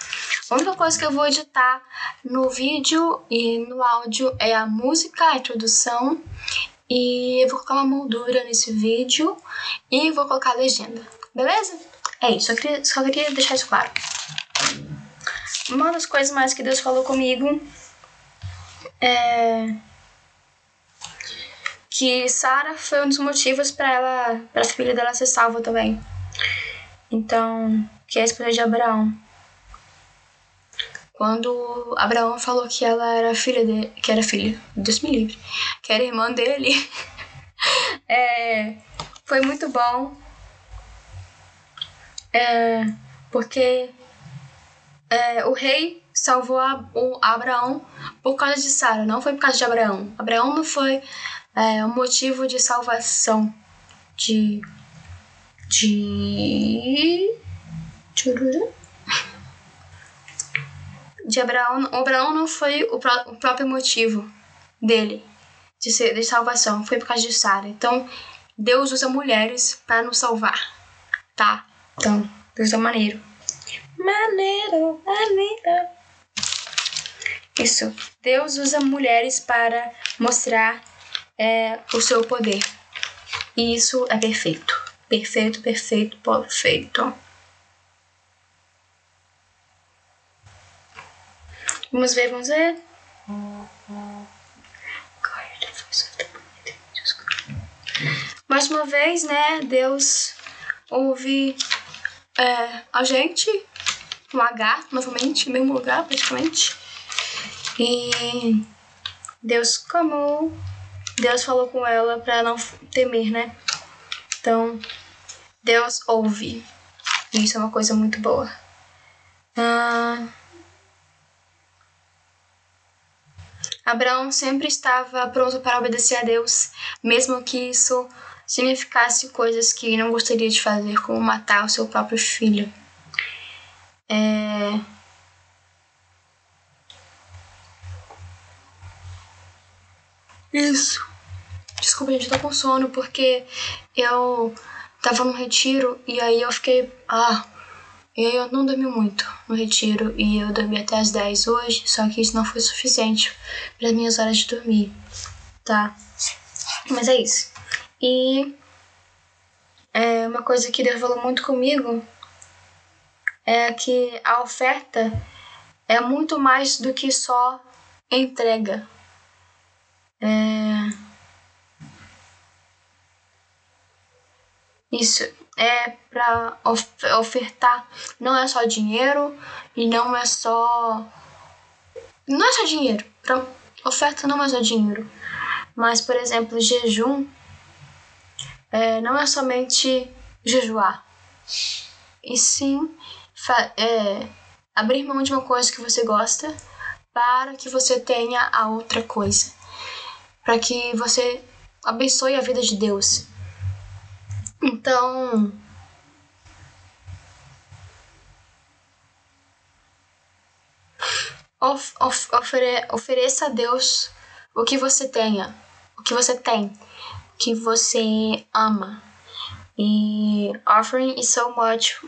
A única coisa que eu vou editar no vídeo e no áudio é a música, a introdução, e eu vou colocar uma moldura nesse vídeo e vou colocar a legenda, beleza? É isso, eu queria, só queria deixar isso claro. Uma das coisas mais que Deus falou comigo é que Sara foi um dos motivos para ela, para a filha dela ser salva também. Então, que é a esposa de Abraão. Quando Abraão falou que ela era filha de, que era filha, Deus me livre, que era irmã dele, (laughs) é, foi muito bom, é, porque é, o rei salvou a, o Abraão por causa de Sara, não foi por causa de Abraão. Abraão não foi é, motivo de salvação de de de Abraão, Abraão não foi o, pró o próprio motivo dele de, ser, de salvação, foi por causa de Sara. Então, Deus usa mulheres para nos salvar, tá? Então, Deus é maneiro. Maneiro, maneiro. Isso. Deus usa mulheres para mostrar é, o seu poder. E isso é perfeito. Perfeito, perfeito, perfeito. Vamos ver, vamos ver. Mais uma vez, né? Deus ouve é, a gente, um H, novamente, no mesmo lugar, praticamente. E Deus como Deus falou com ela para não temer, né? Então, Deus ouve. E isso é uma coisa muito boa. Ah, Abraão sempre estava pronto para obedecer a Deus, mesmo que isso significasse coisas que não gostaria de fazer, como matar o seu próprio filho. É... Isso. Desculpa, gente, eu tô com sono porque eu tava no retiro e aí eu fiquei. Ah, e aí eu não dormi muito no retiro e eu dormi até as 10 hoje, só que isso não foi suficiente para minhas horas de dormir, tá? Mas é isso. E é uma coisa que Deus falou muito comigo é que a oferta é muito mais do que só entrega. É... Isso é para ofertar. Não é só dinheiro e não é só. Não é só dinheiro. Pra... Oferta não é só dinheiro. Mas, por exemplo, jejum é, não é somente jejuar. E sim é, abrir mão de uma coisa que você gosta para que você tenha a outra coisa. Para que você abençoe a vida de Deus. Então, of, of, ofere, ofereça a Deus o que você tenha, o que você tem, o que você ama. E offering is so much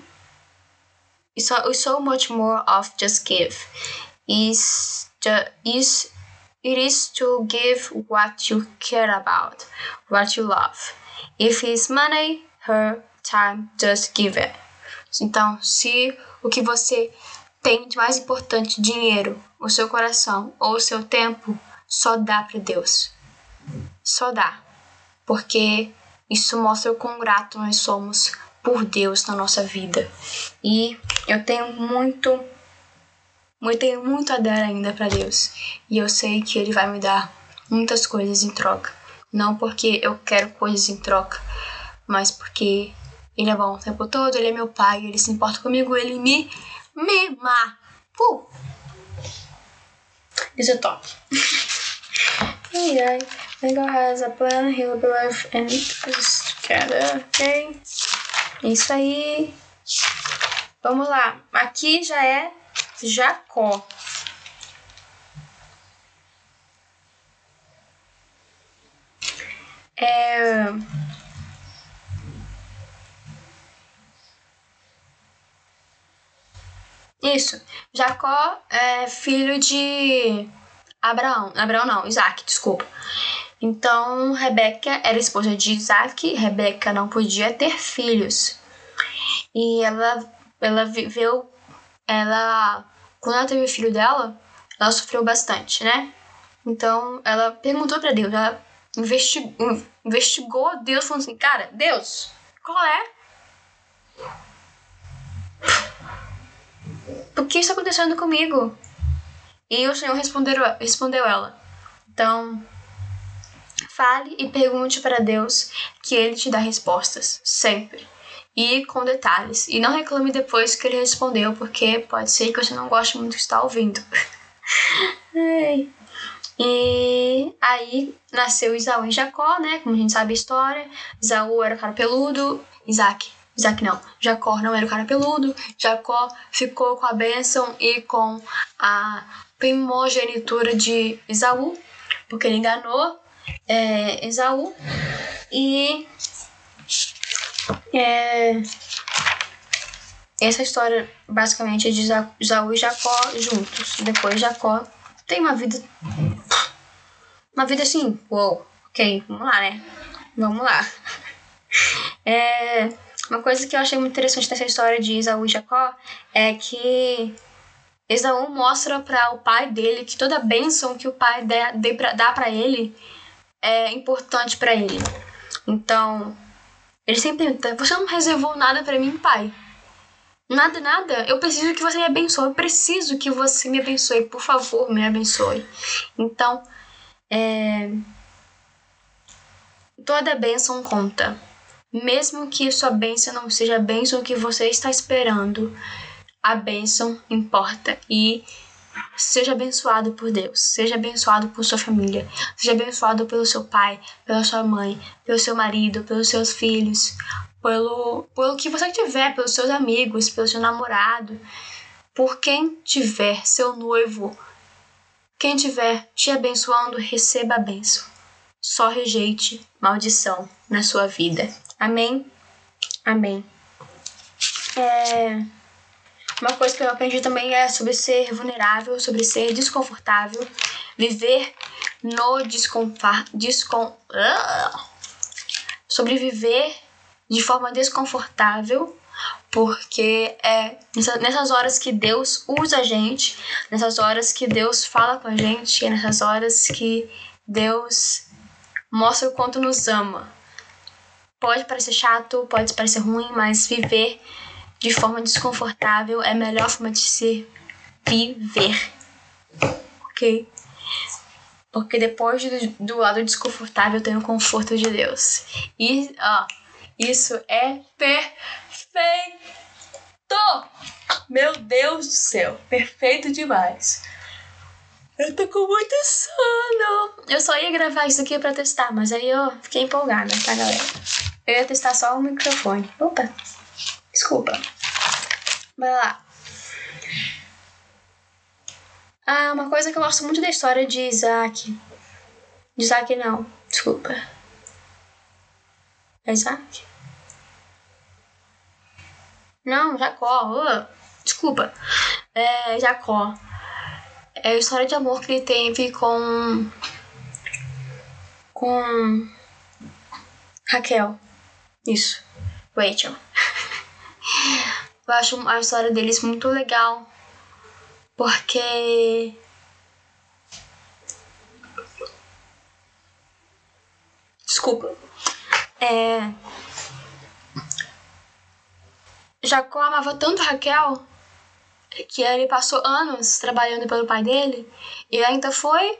is so, so much more of just give. Is is it is to give what you care about, what you love. If it's money, her time, just give it. Então, se o que você tem de mais importante, dinheiro, o seu coração ou o seu tempo, só dá para Deus. Só dá. Porque isso mostra o quão grato nós somos por Deus na nossa vida. E eu tenho muito eu tenho muito a dar ainda para Deus. E eu sei que ele vai me dar muitas coisas em troca. Não porque eu quero coisas em troca, mas porque ele é bom o tempo todo, ele é meu pai, ele se importa comigo, ele me mima. Uh! Isso é top. Ai, ai. Legal has a plan, he'll be life and together, ok? Isso aí. Vamos lá. Aqui já é Jacó. É... Isso. Jacó é filho de Abraão. Abraão não, Isaac, desculpa. Então, Rebeca era esposa de Isaac. Rebeca não podia ter filhos. E ela, ela viveu. Ela. Quando ela teve o filho dela, ela sofreu bastante, né? Então, ela perguntou para Deus. Ela investigou, investigou Deus, falando assim: Cara, Deus, qual é? Por que está acontecendo comigo? E o Senhor respondeu, respondeu ela. Então, fale e pergunte para Deus que Ele te dá respostas, sempre. E com detalhes. E não reclame depois que ele respondeu, porque pode ser que você não goste muito de estar ouvindo. (laughs) e aí nasceu Isaú e Jacó, né? Como a gente sabe a história. Isaú era cara peludo, Isaac Isaac não, Jacó não era o cara peludo, Jacó ficou com a bênção e com a primogenitura de Esaú, porque ele enganou é. E é, essa história basicamente é de Esaú e Jacó juntos. Depois Jacó tem uma vida. Uma vida assim, uou, ok, vamos lá, né? Vamos lá. É, uma coisa que eu achei muito interessante nessa história de Esaú e Jacó é que Esaú mostra para o pai dele que toda bênção que o pai dá para ele é importante para ele. Então, ele sempre pergunta: Você não reservou nada para mim, pai? Nada, nada. Eu preciso que você me abençoe. Eu preciso que você me abençoe. Por favor, me abençoe. Então, é... toda bênção conta. Mesmo que sua bênção não seja a bênção que você está esperando, a bênção importa. E seja abençoado por Deus, seja abençoado por sua família, seja abençoado pelo seu pai, pela sua mãe, pelo seu marido, pelos seus filhos, pelo, pelo que você tiver, pelos seus amigos, pelo seu namorado, por quem tiver, seu noivo. Quem tiver te abençoando, receba a bênção. Só rejeite maldição na sua vida. Amém? Amém. É... Uma coisa que eu aprendi também é sobre ser vulnerável, sobre ser desconfortável, viver no desconforto. Descon... Ah! Sobre viver de forma desconfortável, porque é nessas horas que Deus usa a gente, nessas horas que Deus fala com a gente, é nessas horas que Deus mostra o quanto nos ama. Pode parecer chato, pode parecer ruim, mas viver de forma desconfortável é a melhor forma de se viver. Ok? Porque depois do, do lado desconfortável tem o conforto de Deus. E, ó, isso é perfeito! Meu Deus do céu, perfeito demais. Eu tô com muito sono. Eu só ia gravar isso aqui pra testar, mas aí eu fiquei empolgada, tá, galera? Eu ia testar só o microfone. Opa, desculpa. Vai lá. Ah, uma coisa que eu gosto muito da história de Isaac. De Isaac não, desculpa. É Isaac? Não, Jacó. Desculpa. É Jacó. É a história de amor que ele teve com. com. Raquel. Isso. Rachel. (laughs) Eu acho a história deles muito legal. Porque. Desculpa. É. Jacó amava tanto Raquel que ele passou anos trabalhando pelo pai dele e ainda foi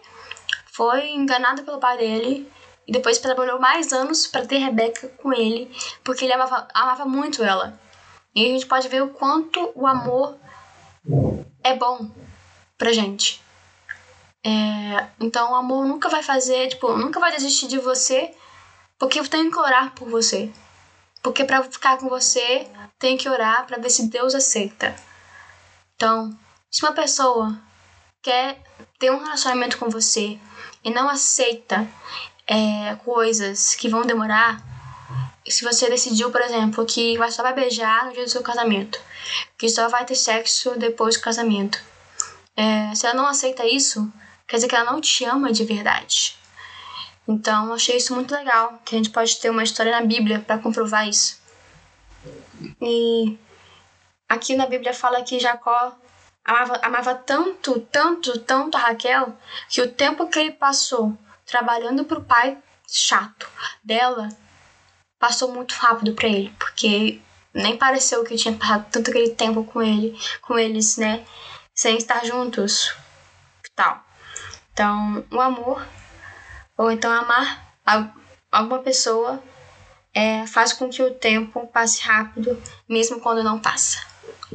foi enganado pelo pai dele e depois trabalhou mais anos para ter Rebeca com ele porque ele amava, amava muito ela e a gente pode ver o quanto o amor é bom pra gente É, então o amor nunca vai fazer, tipo, nunca vai desistir de você, porque tem que orar por você. Porque para ficar com você, tem que orar para ver se Deus aceita. Então, se uma pessoa quer ter um relacionamento com você e não aceita é, coisas que vão demorar, se você decidiu, por exemplo, que só vai beijar no dia do seu casamento, que só vai ter sexo depois do casamento, é, se ela não aceita isso, quer dizer que ela não te ama de verdade. Então, achei isso muito legal, que a gente pode ter uma história na Bíblia para comprovar isso. E aqui na Bíblia fala que Jacó amava, amava tanto, tanto, tanto a Raquel, que o tempo que ele passou trabalhando pro pai chato dela passou muito rápido para ele, porque nem pareceu que tinha passado tanto aquele tempo com ele, com eles, né, sem estar juntos, tal. Então, o amor ou então amar alguma pessoa é, faz com que o tempo passe rápido, mesmo quando não passa.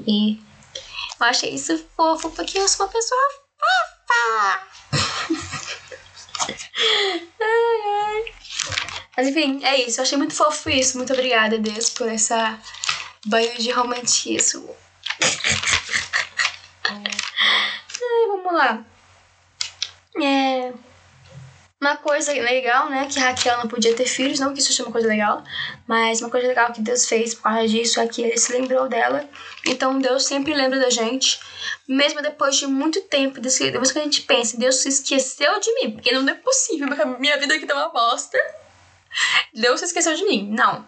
E eu achei isso fofo, porque eu sou uma pessoa fofa. (laughs) ai, ai. Mas enfim, é isso. Eu achei muito fofo isso. Muito obrigada, Deus, por essa banho de romantismo. (laughs) ai, vamos lá. É. Uma coisa legal, né, que Raquel não podia ter filhos, não que isso seja uma coisa legal, mas uma coisa legal que Deus fez por causa disso é que ele se lembrou dela. Então Deus sempre lembra da gente, mesmo depois de muito tempo, depois que a gente pensa, Deus se esqueceu de mim, porque não é possível, (laughs) minha vida aqui tá uma bosta. Deus se esqueceu de mim. Não.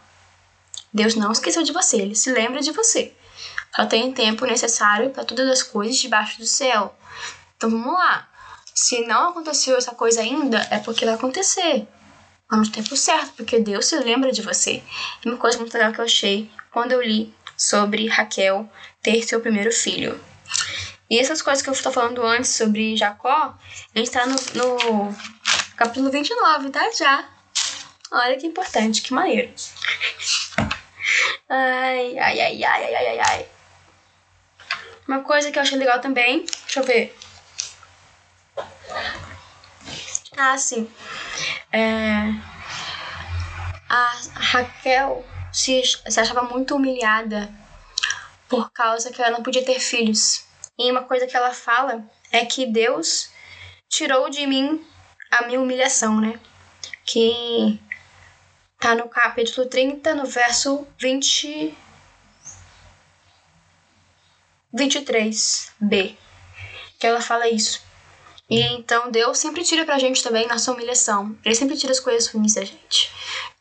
Deus não esqueceu de você, ele se lembra de você. Só tem tempo necessário para todas as coisas debaixo do céu. Então vamos lá. Se não aconteceu essa coisa ainda, é porque vai acontecer. Mas no tempo certo, porque Deus se lembra de você. E uma coisa muito legal que eu achei quando eu li sobre Raquel ter seu primeiro filho. E essas coisas que eu estou falando antes sobre Jacó, a gente está no, no capítulo 29, tá? Já. Olha que importante, que maneiro. Ai, ai, ai, ai, ai, ai, ai. Uma coisa que eu achei legal também, deixa eu ver. Ah, sim. É... A Raquel se, se achava muito humilhada por causa que ela não podia ter filhos. E uma coisa que ela fala é que Deus tirou de mim a minha humilhação, né? Que tá no capítulo 30, no verso 20. 23b. Que ela fala isso. E então Deus sempre tira pra gente também nossa humilhação. Ele sempre tira as coisas ruins da gente.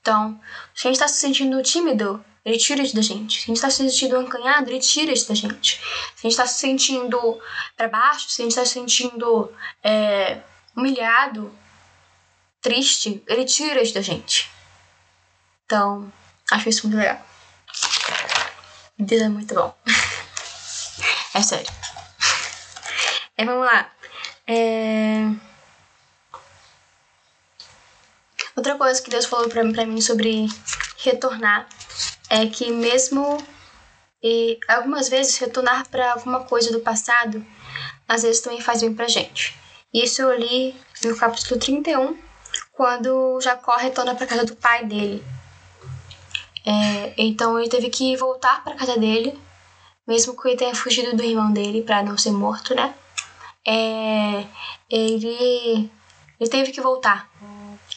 Então, se a gente tá se sentindo tímido, ele tira isso da gente. Se a gente tá se sentindo encanhado, ele tira isso da gente. Se a gente tá se sentindo para baixo, se a gente tá se sentindo é, humilhado, triste, ele tira isso da gente. Então, acho isso muito legal. Deus é muito bom. (laughs) é sério. (laughs) É, vamos lá. É... Outra coisa que Deus falou pra mim, sobre retornar é que mesmo e algumas vezes retornar para alguma coisa do passado, às vezes também faz bem pra gente. Isso eu li no capítulo 31, quando Jacó retorna para casa do pai dele. É, então ele teve que voltar para casa dele, mesmo que ele tenha fugido do irmão dele para não ser morto, né? É, ele, ele teve que voltar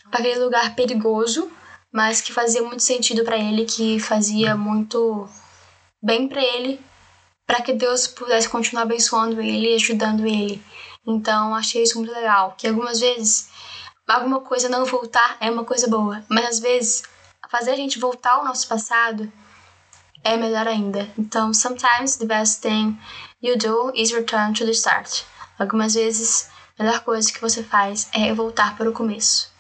para aquele lugar perigoso, mas que fazia muito sentido para ele, que fazia muito bem para ele, para que Deus pudesse continuar abençoando ele e ajudando ele. Então, achei isso muito legal, que algumas vezes alguma coisa não voltar é uma coisa boa, mas às vezes fazer a gente voltar ao nosso passado é melhor ainda. Então, sometimes the best thing you do is return to the start. Algumas vezes, a melhor coisa que você faz é voltar para o começo.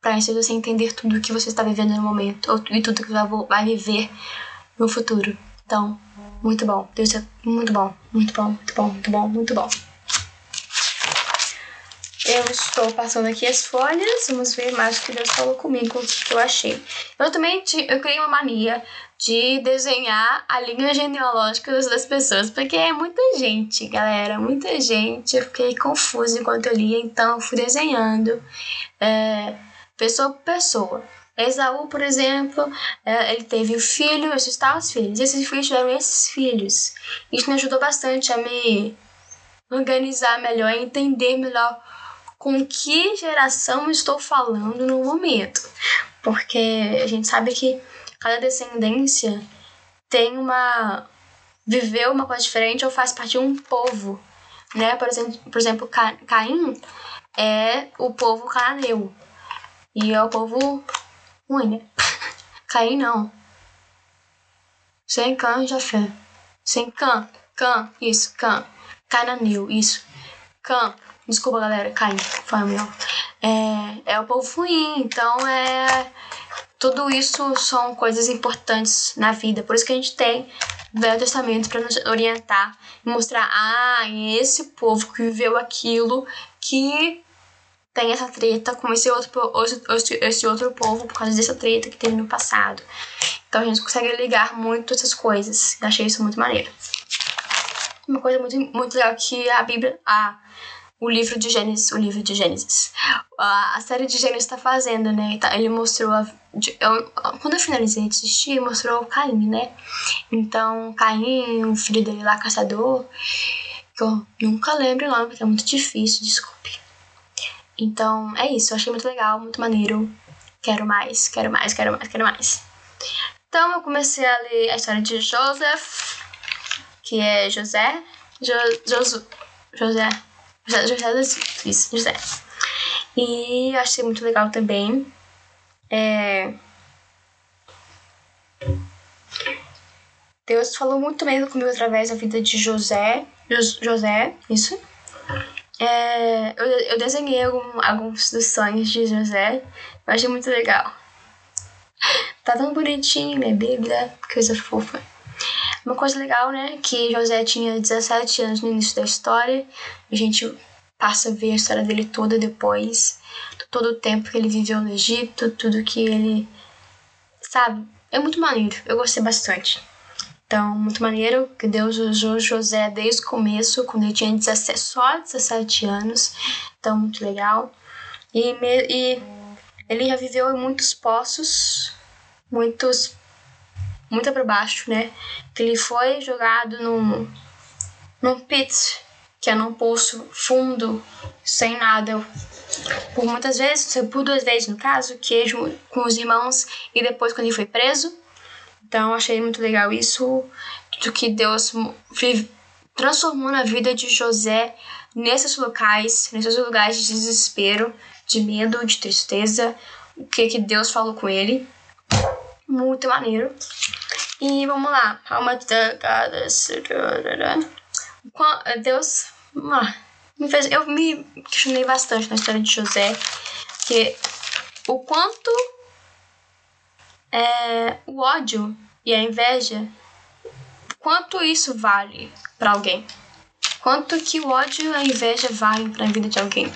Para isso você entender tudo o que você está vivendo no momento, e tudo que vai viver no futuro. Então, muito bom. Deus é muito bom, muito bom, muito bom, muito bom, muito bom. Eu estou passando aqui as folhas, vamos ver mais o que Deus falou comigo, o que eu achei. Eu também eu criei uma mania de desenhar a linha genealógica das pessoas, porque é muita gente, galera, muita gente. Eu fiquei confusa enquanto eu lia, então eu fui desenhando é, pessoa por pessoa. Esaú, por exemplo, é, ele teve o filho, esses tais filhos. Esses filhos tiveram esses filhos. Isso me ajudou bastante a me organizar melhor, a entender melhor com que geração estou falando no momento. Porque a gente sabe que cada descendência tem uma. viveu uma coisa diferente ou faz parte de um povo. Né? Por exemplo, por exemplo Caim é o povo cananeu. E é o povo ruim, né? (laughs) Caim não. Sem Cã, Jafé. Sem Cã. Cã, isso, Cã. Cananeu, isso. Cã. Desculpa, galera, Caim, foi meu. É, é o povo ruim, então é. Tudo isso são coisas importantes na vida. Por isso que a gente tem o Velho Testamento para nos orientar e mostrar: ah, esse povo que viveu aquilo que tem essa treta com esse outro, esse outro povo por causa dessa treta que teve no passado. Então a gente consegue ligar muito essas coisas. Eu achei isso muito maneiro. Uma coisa muito, muito legal que a Bíblia, a o livro de Gênesis, o livro de Gênesis. A, a série de Gênesis está fazendo, né? Tá, ele mostrou a, eu, quando eu finalizei de assistir, mostrou o Caim, né? Então, Caim, o filho dele lá, caçador, que eu nunca lembro o nome, porque é muito difícil, desculpe. Então, é isso, eu achei muito legal, muito maneiro. Quero mais, quero mais, quero mais, quero mais. Então, eu comecei a ler a história de Joseph, que é José, jo, Josu, José, José das Isso, José. E eu achei muito legal também. É... Deus falou muito mesmo comigo através da vida de José. José, isso. É, eu, eu desenhei algum, alguns dos sonhos de José. Eu achei muito legal. Tá tão bonitinho, minha Bíblia, coisa fofa. Uma coisa legal, né, que José tinha 17 anos no início da história. A gente passa a ver a história dele toda depois. Todo o tempo que ele viveu no Egito, tudo que ele. Sabe? É muito maneiro. Eu gostei bastante. Então, muito maneiro que Deus usou José desde o começo, quando ele tinha 17, só 17 anos. Então, muito legal. E, e ele já viveu em muitos poços, muitos muito para baixo, né? Que ele foi jogado num, num pit, que é num poço fundo, sem nada. Por muitas vezes, por duas vezes no caso, queijo com os irmãos e depois quando ele foi preso. Então achei muito legal isso, do que Deus transformou na vida de José nesses locais, nesses lugares de desespero, de medo, de tristeza, o que que Deus falou com ele. Muito maneiro. E vamos lá. Alma Deus me fez, eu me questionei bastante na história de José, que o quanto é, o ódio e a inveja, quanto isso vale para alguém? Quanto que o ódio e a inveja valem para a vida de alguém?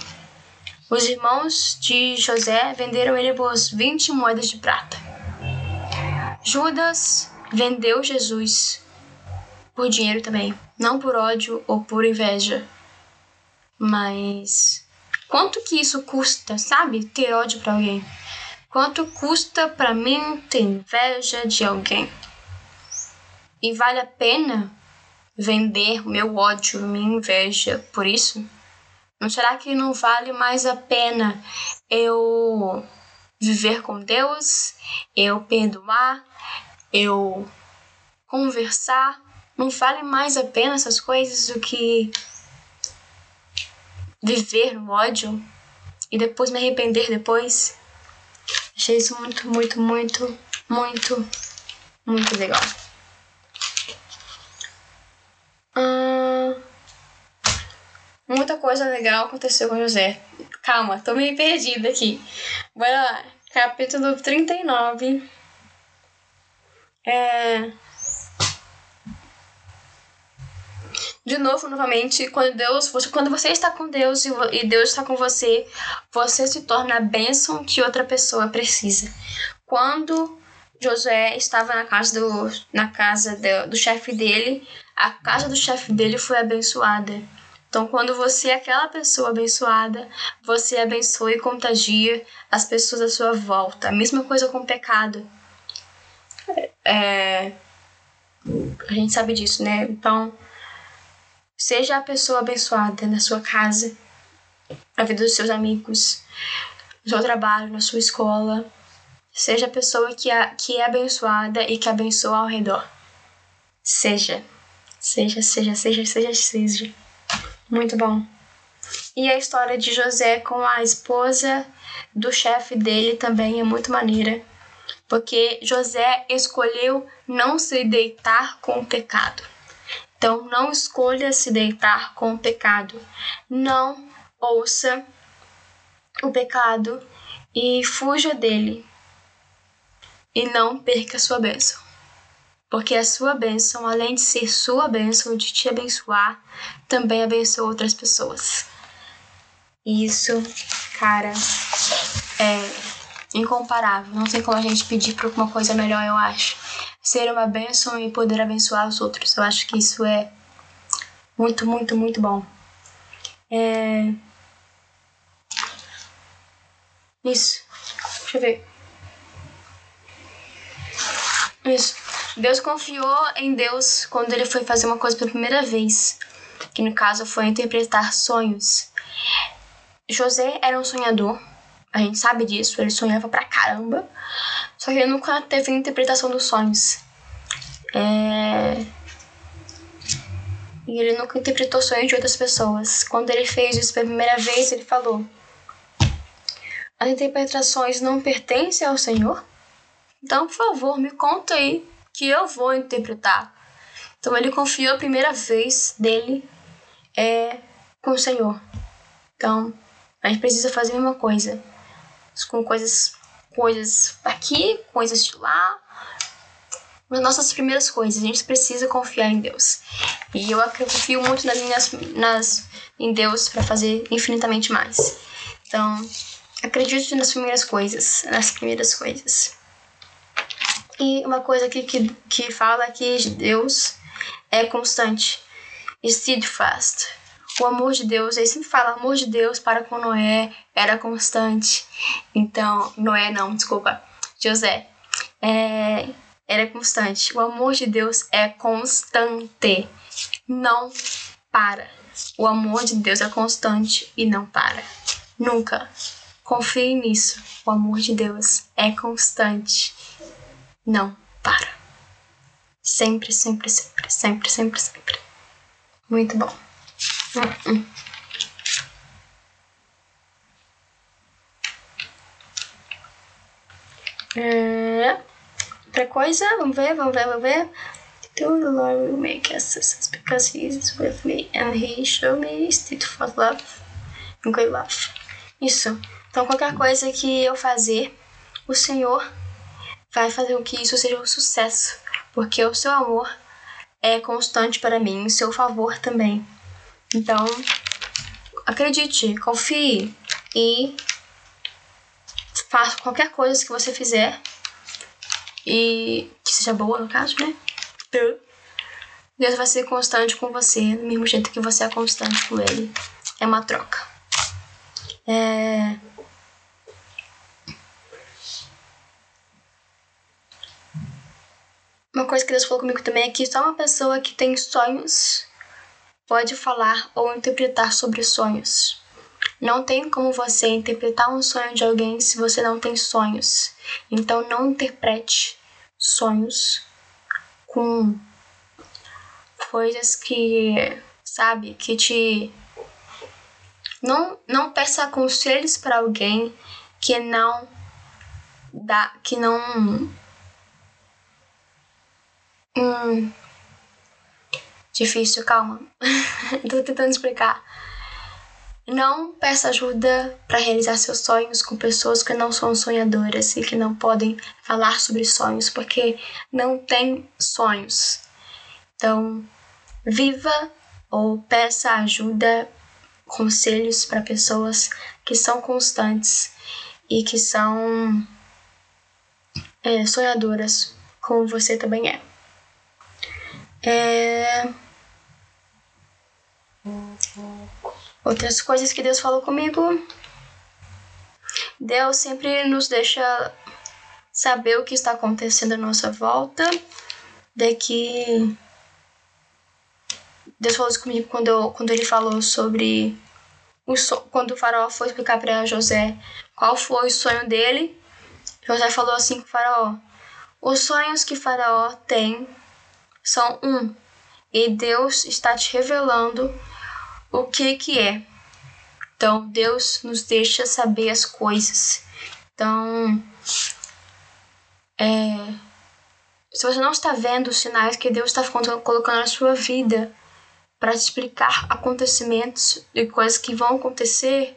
Os irmãos de José venderam ele por 20 moedas de prata. Judas vendeu Jesus por dinheiro também, não por ódio ou por inveja. Mas quanto que isso custa, sabe? Ter ódio para alguém? Quanto custa para mim ter inveja de alguém? E vale a pena vender meu ódio, minha inveja por isso? Não será que não vale mais a pena eu viver com Deus, eu perdoar, eu conversar? Não vale mais a pena essas coisas do que viver no ódio e depois me arrepender depois? Achei isso muito, muito, muito, muito, muito legal. Hum, muita coisa legal aconteceu com José. Calma, tô meio perdida aqui. Bora lá. Capítulo 39. É. De novo, novamente, quando Deus, quando você está com Deus e Deus está com você, você se torna a bênção que outra pessoa precisa. Quando Josué estava na casa do, na casa do, do chefe dele, a casa do chefe dele foi abençoada. Então, quando você é aquela pessoa abençoada, você abençoa e contagia as pessoas à sua volta. A mesma coisa com o pecado. É... A gente sabe disso, né? Então, seja a pessoa abençoada na sua casa, na vida dos seus amigos, no seu trabalho, na sua escola. Seja a pessoa que que é abençoada e que abençoa ao redor. Seja. Seja, seja, seja, seja, seja. Muito bom. E a história de José com a esposa do chefe dele também é muito maneira, porque José escolheu não se deitar com o pecado. Então, não escolha se deitar com o pecado. Não ouça o pecado e fuja dele. E não perca a sua bênção porque a sua bênção, além de ser sua bênção, de te abençoar, também abençoa outras pessoas. Isso, cara, é incomparável. Não tem como a gente pedir por uma coisa melhor, eu acho. Ser uma bênção e poder abençoar os outros. Eu acho que isso é muito, muito, muito bom. É... Isso. Deixa eu ver. Isso. Deus confiou em Deus quando ele foi fazer uma coisa pela primeira vez, que no caso foi interpretar sonhos. José era um sonhador, a gente sabe disso, ele sonhava pra caramba, só que ele nunca teve interpretação dos sonhos. É... E ele nunca interpretou sonhos de outras pessoas. Quando ele fez isso pela primeira vez, ele falou: As interpretações não pertencem ao Senhor? Então, por favor, me conta aí que eu vou interpretar. Então ele confiou a primeira vez dele é com o Senhor. Então a gente precisa fazer a mesma coisa, com coisas, coisas aqui, coisas de lá, as nossas primeiras coisas. A gente precisa confiar em Deus. E eu confio muito nas minhas, nas, em Deus para fazer infinitamente mais. Então acredite nas primeiras coisas, nas primeiras coisas. E uma coisa aqui que, que fala que Deus é constante, steadfast. O amor de Deus, ele sempre fala, amor de Deus para com Noé era constante. Então, Noé não, desculpa, José. É, era constante. O amor de Deus é constante, não para. O amor de Deus é constante e não para. Nunca. Confie nisso. O amor de Deus é constante não para. Sempre, sempre, sempre, sempre, sempre, sempre. Muito bom. -uh. É, outra coisa, vamos ver, vamos ver, vamos ver. The Lord will make us success because He is with me and He showed me for love and great love. Isso. Então, qualquer coisa que eu fazer, o Senhor vai fazer com que isso seja um sucesso, porque o seu amor é constante para mim, o seu favor também. Então, acredite, confie e faça qualquer coisa que você fizer e que seja boa no caso, né? Deus vai ser constante com você, do mesmo jeito que você é constante com Ele. É uma troca. É... Uma coisa que Deus falou comigo também é que só uma pessoa que tem sonhos pode falar ou interpretar sobre sonhos. Não tem como você interpretar um sonho de alguém se você não tem sonhos. Então não interprete sonhos com coisas que, sabe, que te não não peça conselhos para alguém que não dá, que não Hum. Difícil, calma. (laughs) Tô tentando explicar. Não peça ajuda para realizar seus sonhos com pessoas que não são sonhadoras e que não podem falar sobre sonhos porque não têm sonhos. Então, viva ou peça ajuda, conselhos para pessoas que são constantes e que são é, sonhadoras, como você também é. É. Outras coisas que Deus falou comigo. Deus sempre nos deixa saber o que está acontecendo à nossa volta. Daqui. Deus falou isso comigo quando, quando ele falou sobre o so... quando o faraó foi explicar para José qual foi o sonho dele. José falou assim com o faraó: Os sonhos que faraó tem são um, e Deus está te revelando o que que é. Então Deus nos deixa saber as coisas. Então, é, se você não está vendo os sinais que Deus está colocando na sua vida para te explicar acontecimentos e coisas que vão acontecer,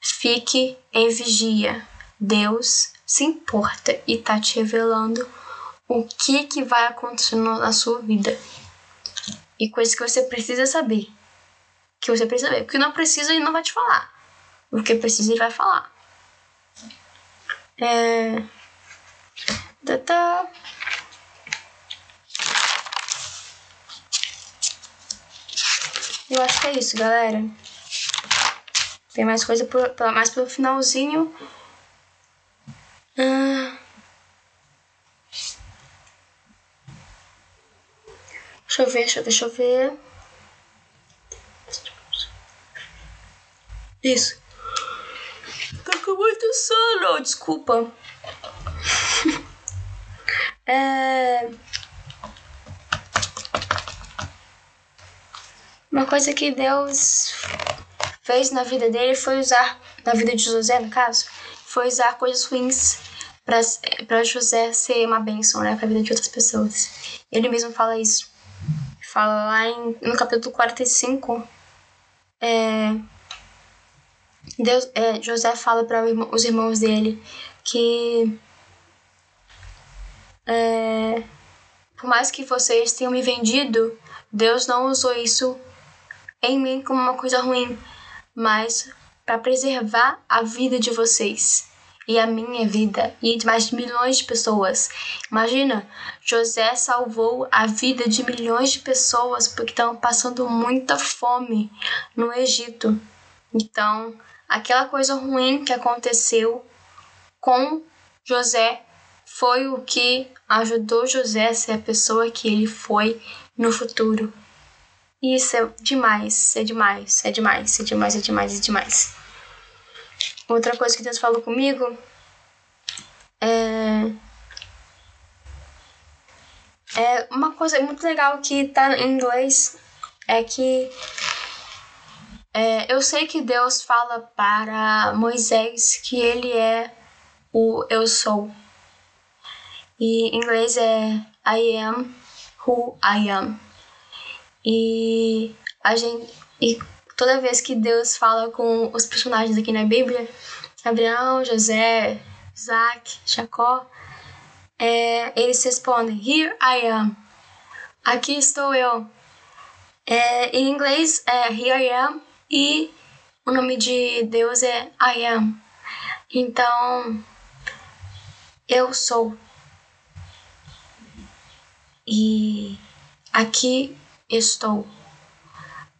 fique em vigia. Deus se importa e está te revelando o que, que vai acontecer na sua vida. E coisas que você precisa saber. Que você precisa saber. Porque não precisa, ele não vai te falar. O que precisa, ele vai falar. É. Tá, Eu acho que é isso, galera. Tem mais coisa por, mais pelo finalzinho. Deixa eu ver, deixa, deixa eu ver. Isso. Tô com muito sono, desculpa. (laughs) é... Uma coisa que Deus fez na vida dele foi usar, na vida de José, no caso, foi usar coisas ruins para José ser uma bênção, né, para a vida de outras pessoas. Ele mesmo fala isso. Fala lá em, no capítulo 45, é, Deus, é, José fala para os irmãos dele que é, por mais que vocês tenham me vendido, Deus não usou isso em mim como uma coisa ruim, mas para preservar a vida de vocês e a minha vida e de mais milhões de pessoas. Imagina, José salvou a vida de milhões de pessoas porque estavam passando muita fome no Egito. Então, aquela coisa ruim que aconteceu com José foi o que ajudou José a ser a pessoa que ele foi no futuro. Isso é demais, é demais, é demais, é demais, é demais, é demais. Outra coisa que Deus falou comigo é. É uma coisa muito legal que tá em inglês é que é, eu sei que Deus fala para Moisés que ele é o eu sou. E em inglês é I am who I am. E a gente e toda vez que Deus fala com os personagens aqui na Bíblia, Abraão, José, Isaac, Jacó, é, eles respondem Here I am. Aqui estou eu. É, em inglês é Here I am e o nome de Deus é I am. Então, eu sou. E aqui estou.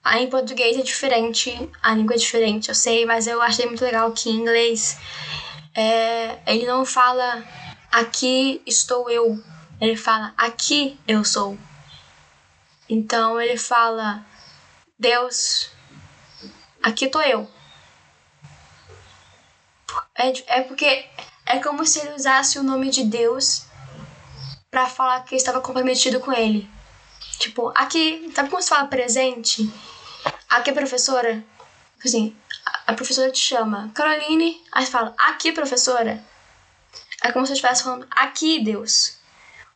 Aí em português é diferente, a língua é diferente, eu sei, mas eu achei muito legal que em inglês é, ele não fala aqui estou eu, ele fala aqui eu sou. Então ele fala Deus, aqui tô eu. É, é porque é como se ele usasse o nome de Deus para falar que estava comprometido com ele. Tipo, aqui, sabe como se fala presente? Aqui, professora. Assim, a professora te chama Caroline, aí fala, aqui, professora. É como se eu estivesse falando, aqui, Deus.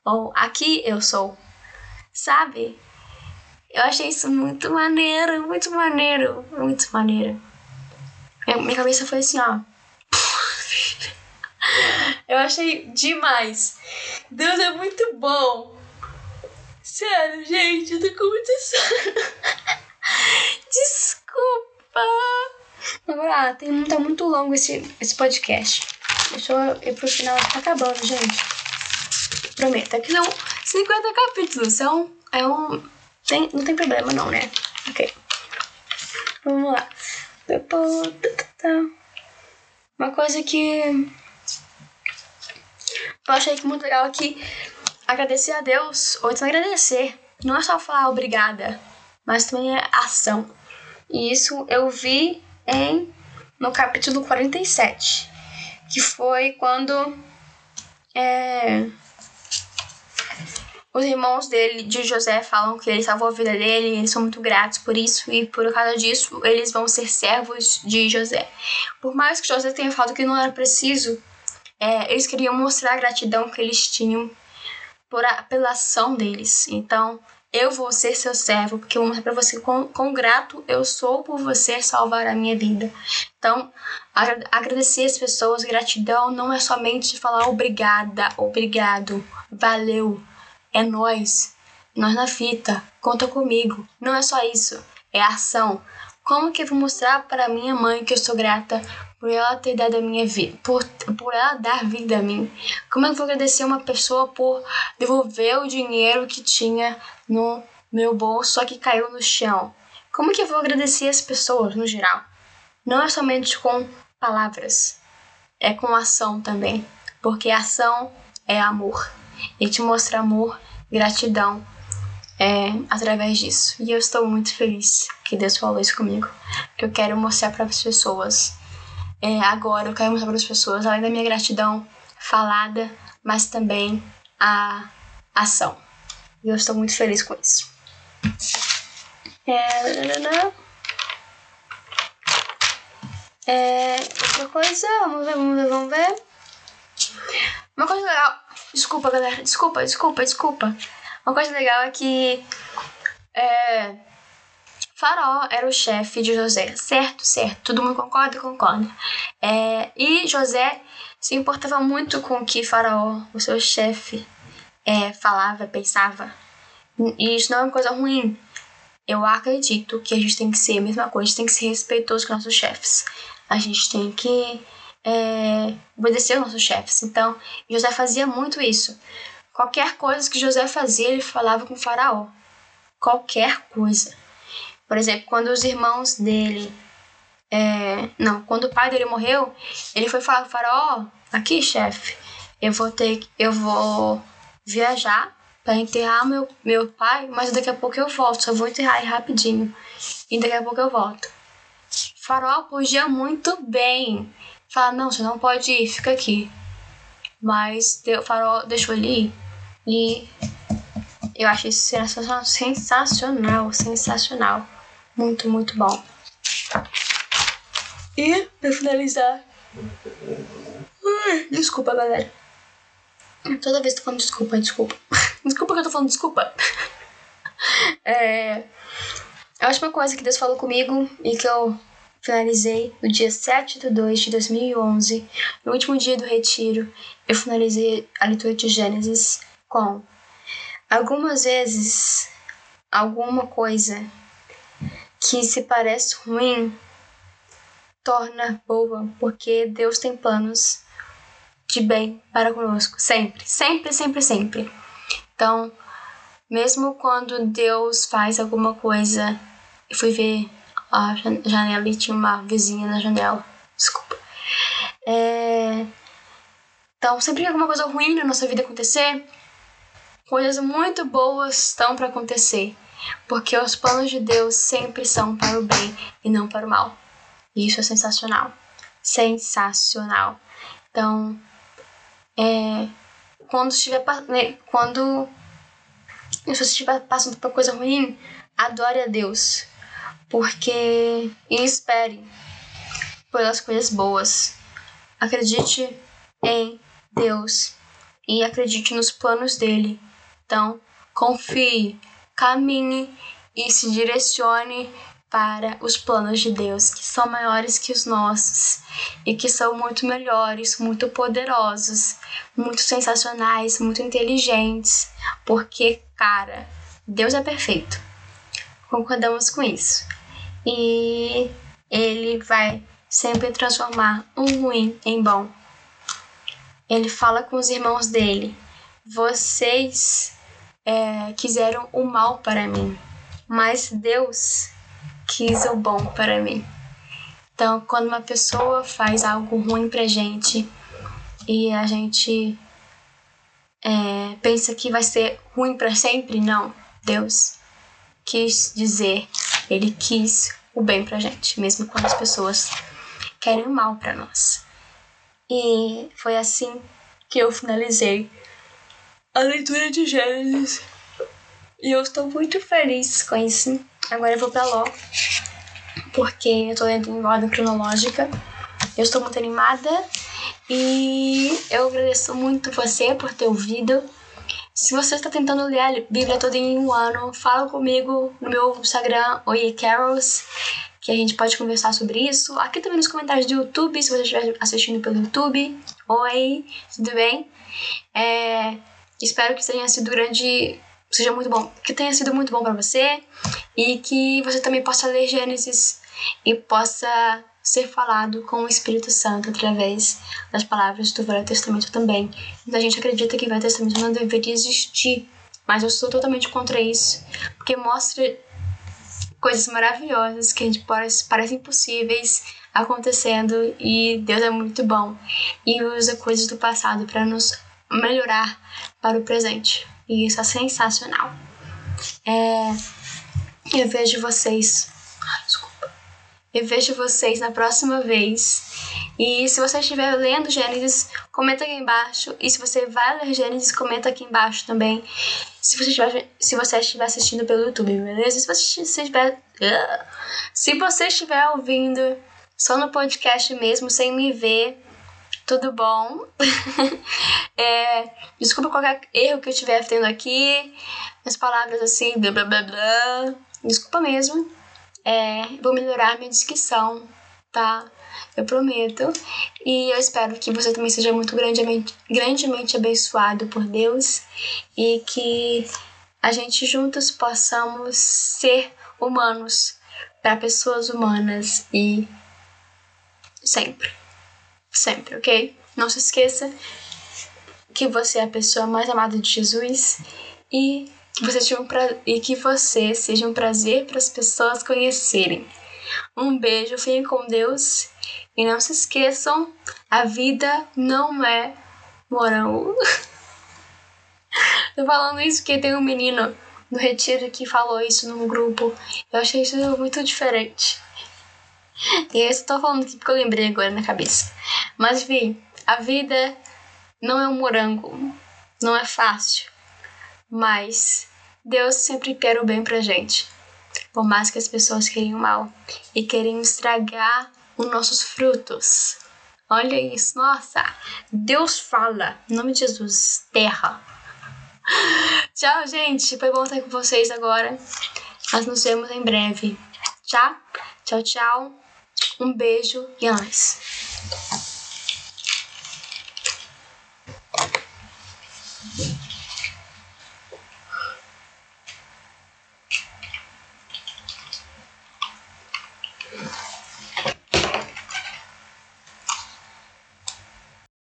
Ou aqui eu sou. Sabe? Eu achei isso muito maneiro, muito maneiro, muito maneiro. Minha cabeça foi assim, ó. (laughs) Eu achei demais. Deus é muito bom. Sério, gente, eu tô com muito. (laughs) Desculpa. Lá, tem, tá muito longo esse, esse podcast. Deixa eu ir pro final, tá acabando, gente. Prometo. Aqui são 50 capítulos. São. É um. Tem, não tem problema, não, né? Ok. Vamos lá. Uma coisa que. Eu achei que muito legal aqui. Agradecer a Deus. Ou então agradecer. Não é só falar obrigada, mas também é ação. E isso eu vi em no capítulo 47, que foi quando é, os irmãos dele, de José, falam que ele salvou a vida dele, eles são muito gratos por isso, e por causa disso eles vão ser servos de José. Por mais que José tenha falado que não era preciso, é, eles queriam mostrar a gratidão que eles tinham por a, pela ação deles. Então, eu vou ser seu servo, porque eu vou mostrar para você quão, quão grato eu sou por você salvar a minha vida. Então, agradecer as pessoas, gratidão não é somente falar obrigada, obrigado, valeu, é nós, nós na fita, conta comigo. Não é só isso, é ação. Como que eu vou mostrar para minha mãe que eu sou grata por ela ter dado a minha vida, por, por ela dar vida a mim? Como eu vou agradecer uma pessoa por devolver o dinheiro que tinha no meu bolso, só que caiu no chão? Como que eu vou agradecer as pessoas no geral? Não é somente com palavras, é com ação também, porque ação é amor. E te mostra amor, gratidão é, através disso. E eu estou muito feliz que Deus falou isso comigo. Que eu quero mostrar para as pessoas. É, agora eu quero mostrar para as pessoas, além da minha gratidão falada, mas também a ação. E eu estou muito feliz com isso. É, é, outra coisa, vamos ver, vamos ver, vamos ver. Uma coisa legal. Desculpa, galera. Desculpa, desculpa, desculpa. Uma coisa legal é que. É, Faraó era o chefe de José, certo? Certo. Todo mundo concorda? Concorda. É, e José se importava muito com o que Faraó, o seu chefe, é, falava, pensava. E isso não é uma coisa ruim. Eu acredito que a gente tem que ser a mesma coisa, a gente tem que ser respeitoso com nossos chefes. A gente tem que é, obedecer aos nossos chefes. Então, José fazia muito isso. Qualquer coisa que José fazia, ele falava com o faraó. Qualquer coisa. Por exemplo, quando os irmãos dele. É, não, quando o pai dele morreu, ele foi falar com faraó: aqui, chefe, eu vou ter. Eu vou viajar para enterrar meu, meu pai, mas daqui a pouco eu volto. Só vou enterrar aí rapidinho. E daqui a pouco eu volto. Faraó podia muito bem Fala, não, você não pode ir, fica aqui. Mas o farol deixou ele ir. E eu achei isso sensacional, sensacional. Muito, muito bom. E, pra finalizar. desculpa, galera. Toda vez que tô falando desculpa, desculpa. (laughs) desculpa que eu tô falando desculpa. (laughs) é. A última coisa que Deus falou comigo e que eu finalizei no dia 7 de 2 de 2011, no último dia do retiro, eu finalizei a leitura de Gênesis com algumas vezes alguma coisa que se parece ruim torna boa, porque Deus tem planos de bem para conosco, sempre, sempre, sempre, sempre. Então, mesmo quando Deus faz alguma coisa, eu fui ver a janela e tinha uma vizinha na janela. Desculpa. É... Então, sempre que alguma coisa ruim na nossa vida acontecer, coisas muito boas estão para acontecer. Porque os planos de Deus sempre são para o bem e não para o mal. E isso é sensacional. Sensacional. Então, é, quando estiver né, quando você estiver passando por coisa ruim, adore a Deus porque e espere pelas coisas boas. Acredite em Deus e acredite nos planos dele. Então, confie, caminhe e se direcione para os planos de Deus, que são maiores que os nossos e que são muito melhores, muito poderosos, muito sensacionais, muito inteligentes, porque, cara, Deus é perfeito. Concordamos com isso e ele vai sempre transformar um ruim em bom. Ele fala com os irmãos dele vocês é, quiseram o mal para mim, mas Deus quis o bom para mim. Então, quando uma pessoa faz algo ruim pra gente e a gente é, pensa que vai ser ruim para sempre, não. Deus quis dizer, Ele quis o bem pra gente, mesmo quando as pessoas querem o mal para nós. E foi assim que eu finalizei a leitura de Gênesis. E eu estou muito feliz com isso. Agora eu vou pra Ló, porque eu tô lendo em ordem cronológica. Eu estou muito animada e eu agradeço muito você por ter ouvido. Se você está tentando ler a Bíblia toda em um ano, fala comigo no meu Instagram, Oye Carols, que a gente pode conversar sobre isso. Aqui também nos comentários do YouTube, se você estiver assistindo pelo YouTube. Oi, tudo bem? É, espero que tenha sido grande seja muito bom, que tenha sido muito bom para você e que você também possa ler Gênesis e possa ser falado com o Espírito Santo através das palavras do Velho Testamento também. Muita gente acredita que o Velho Testamento não deveria existir, mas eu sou totalmente contra isso, porque mostra coisas maravilhosas que a gente parece, parecem impossíveis acontecendo e Deus é muito bom e usa coisas do passado para nos melhorar para o presente. E isso é sensacional. É, eu vejo vocês. Desculpa. Eu vejo vocês na próxima vez. E se você estiver lendo Gênesis, comenta aqui embaixo. E se você vai ler Gênesis, comenta aqui embaixo também. Se você estiver, se você estiver assistindo pelo YouTube, beleza? Se você estiver. Se você estiver ouvindo só no podcast mesmo, sem me ver, tudo bom? (laughs) é, desculpa qualquer erro que eu estiver tendo aqui, as palavras assim, blá blá blá blá. Desculpa mesmo. É, vou melhorar minha descrição, tá? Eu prometo. E eu espero que você também seja muito grandemente, grandemente abençoado por Deus e que a gente juntos possamos ser humanos para pessoas humanas e sempre sempre, ok? Não se esqueça que você é a pessoa mais amada de Jesus e que você, seja um pra... e que você seja um prazer para as pessoas conhecerem. Um beijo, fiquem com Deus e não se esqueçam, a vida não é morango. (laughs) Tô falando isso porque tem um menino no retiro que falou isso num grupo. Eu achei isso muito diferente. E eu estou falando aqui porque eu lembrei agora na cabeça. Mas, vi, a vida não é um morango, não é fácil. Mas Deus sempre quer o bem pra gente. Por mais que as pessoas queiram o mal e querem estragar os nossos frutos. Olha isso, nossa! Deus fala, em nome de Jesus, terra. Tchau, gente. Foi bom estar com vocês agora. Nós nos vemos em breve. Tchau, tchau, tchau. Um beijo e a nós.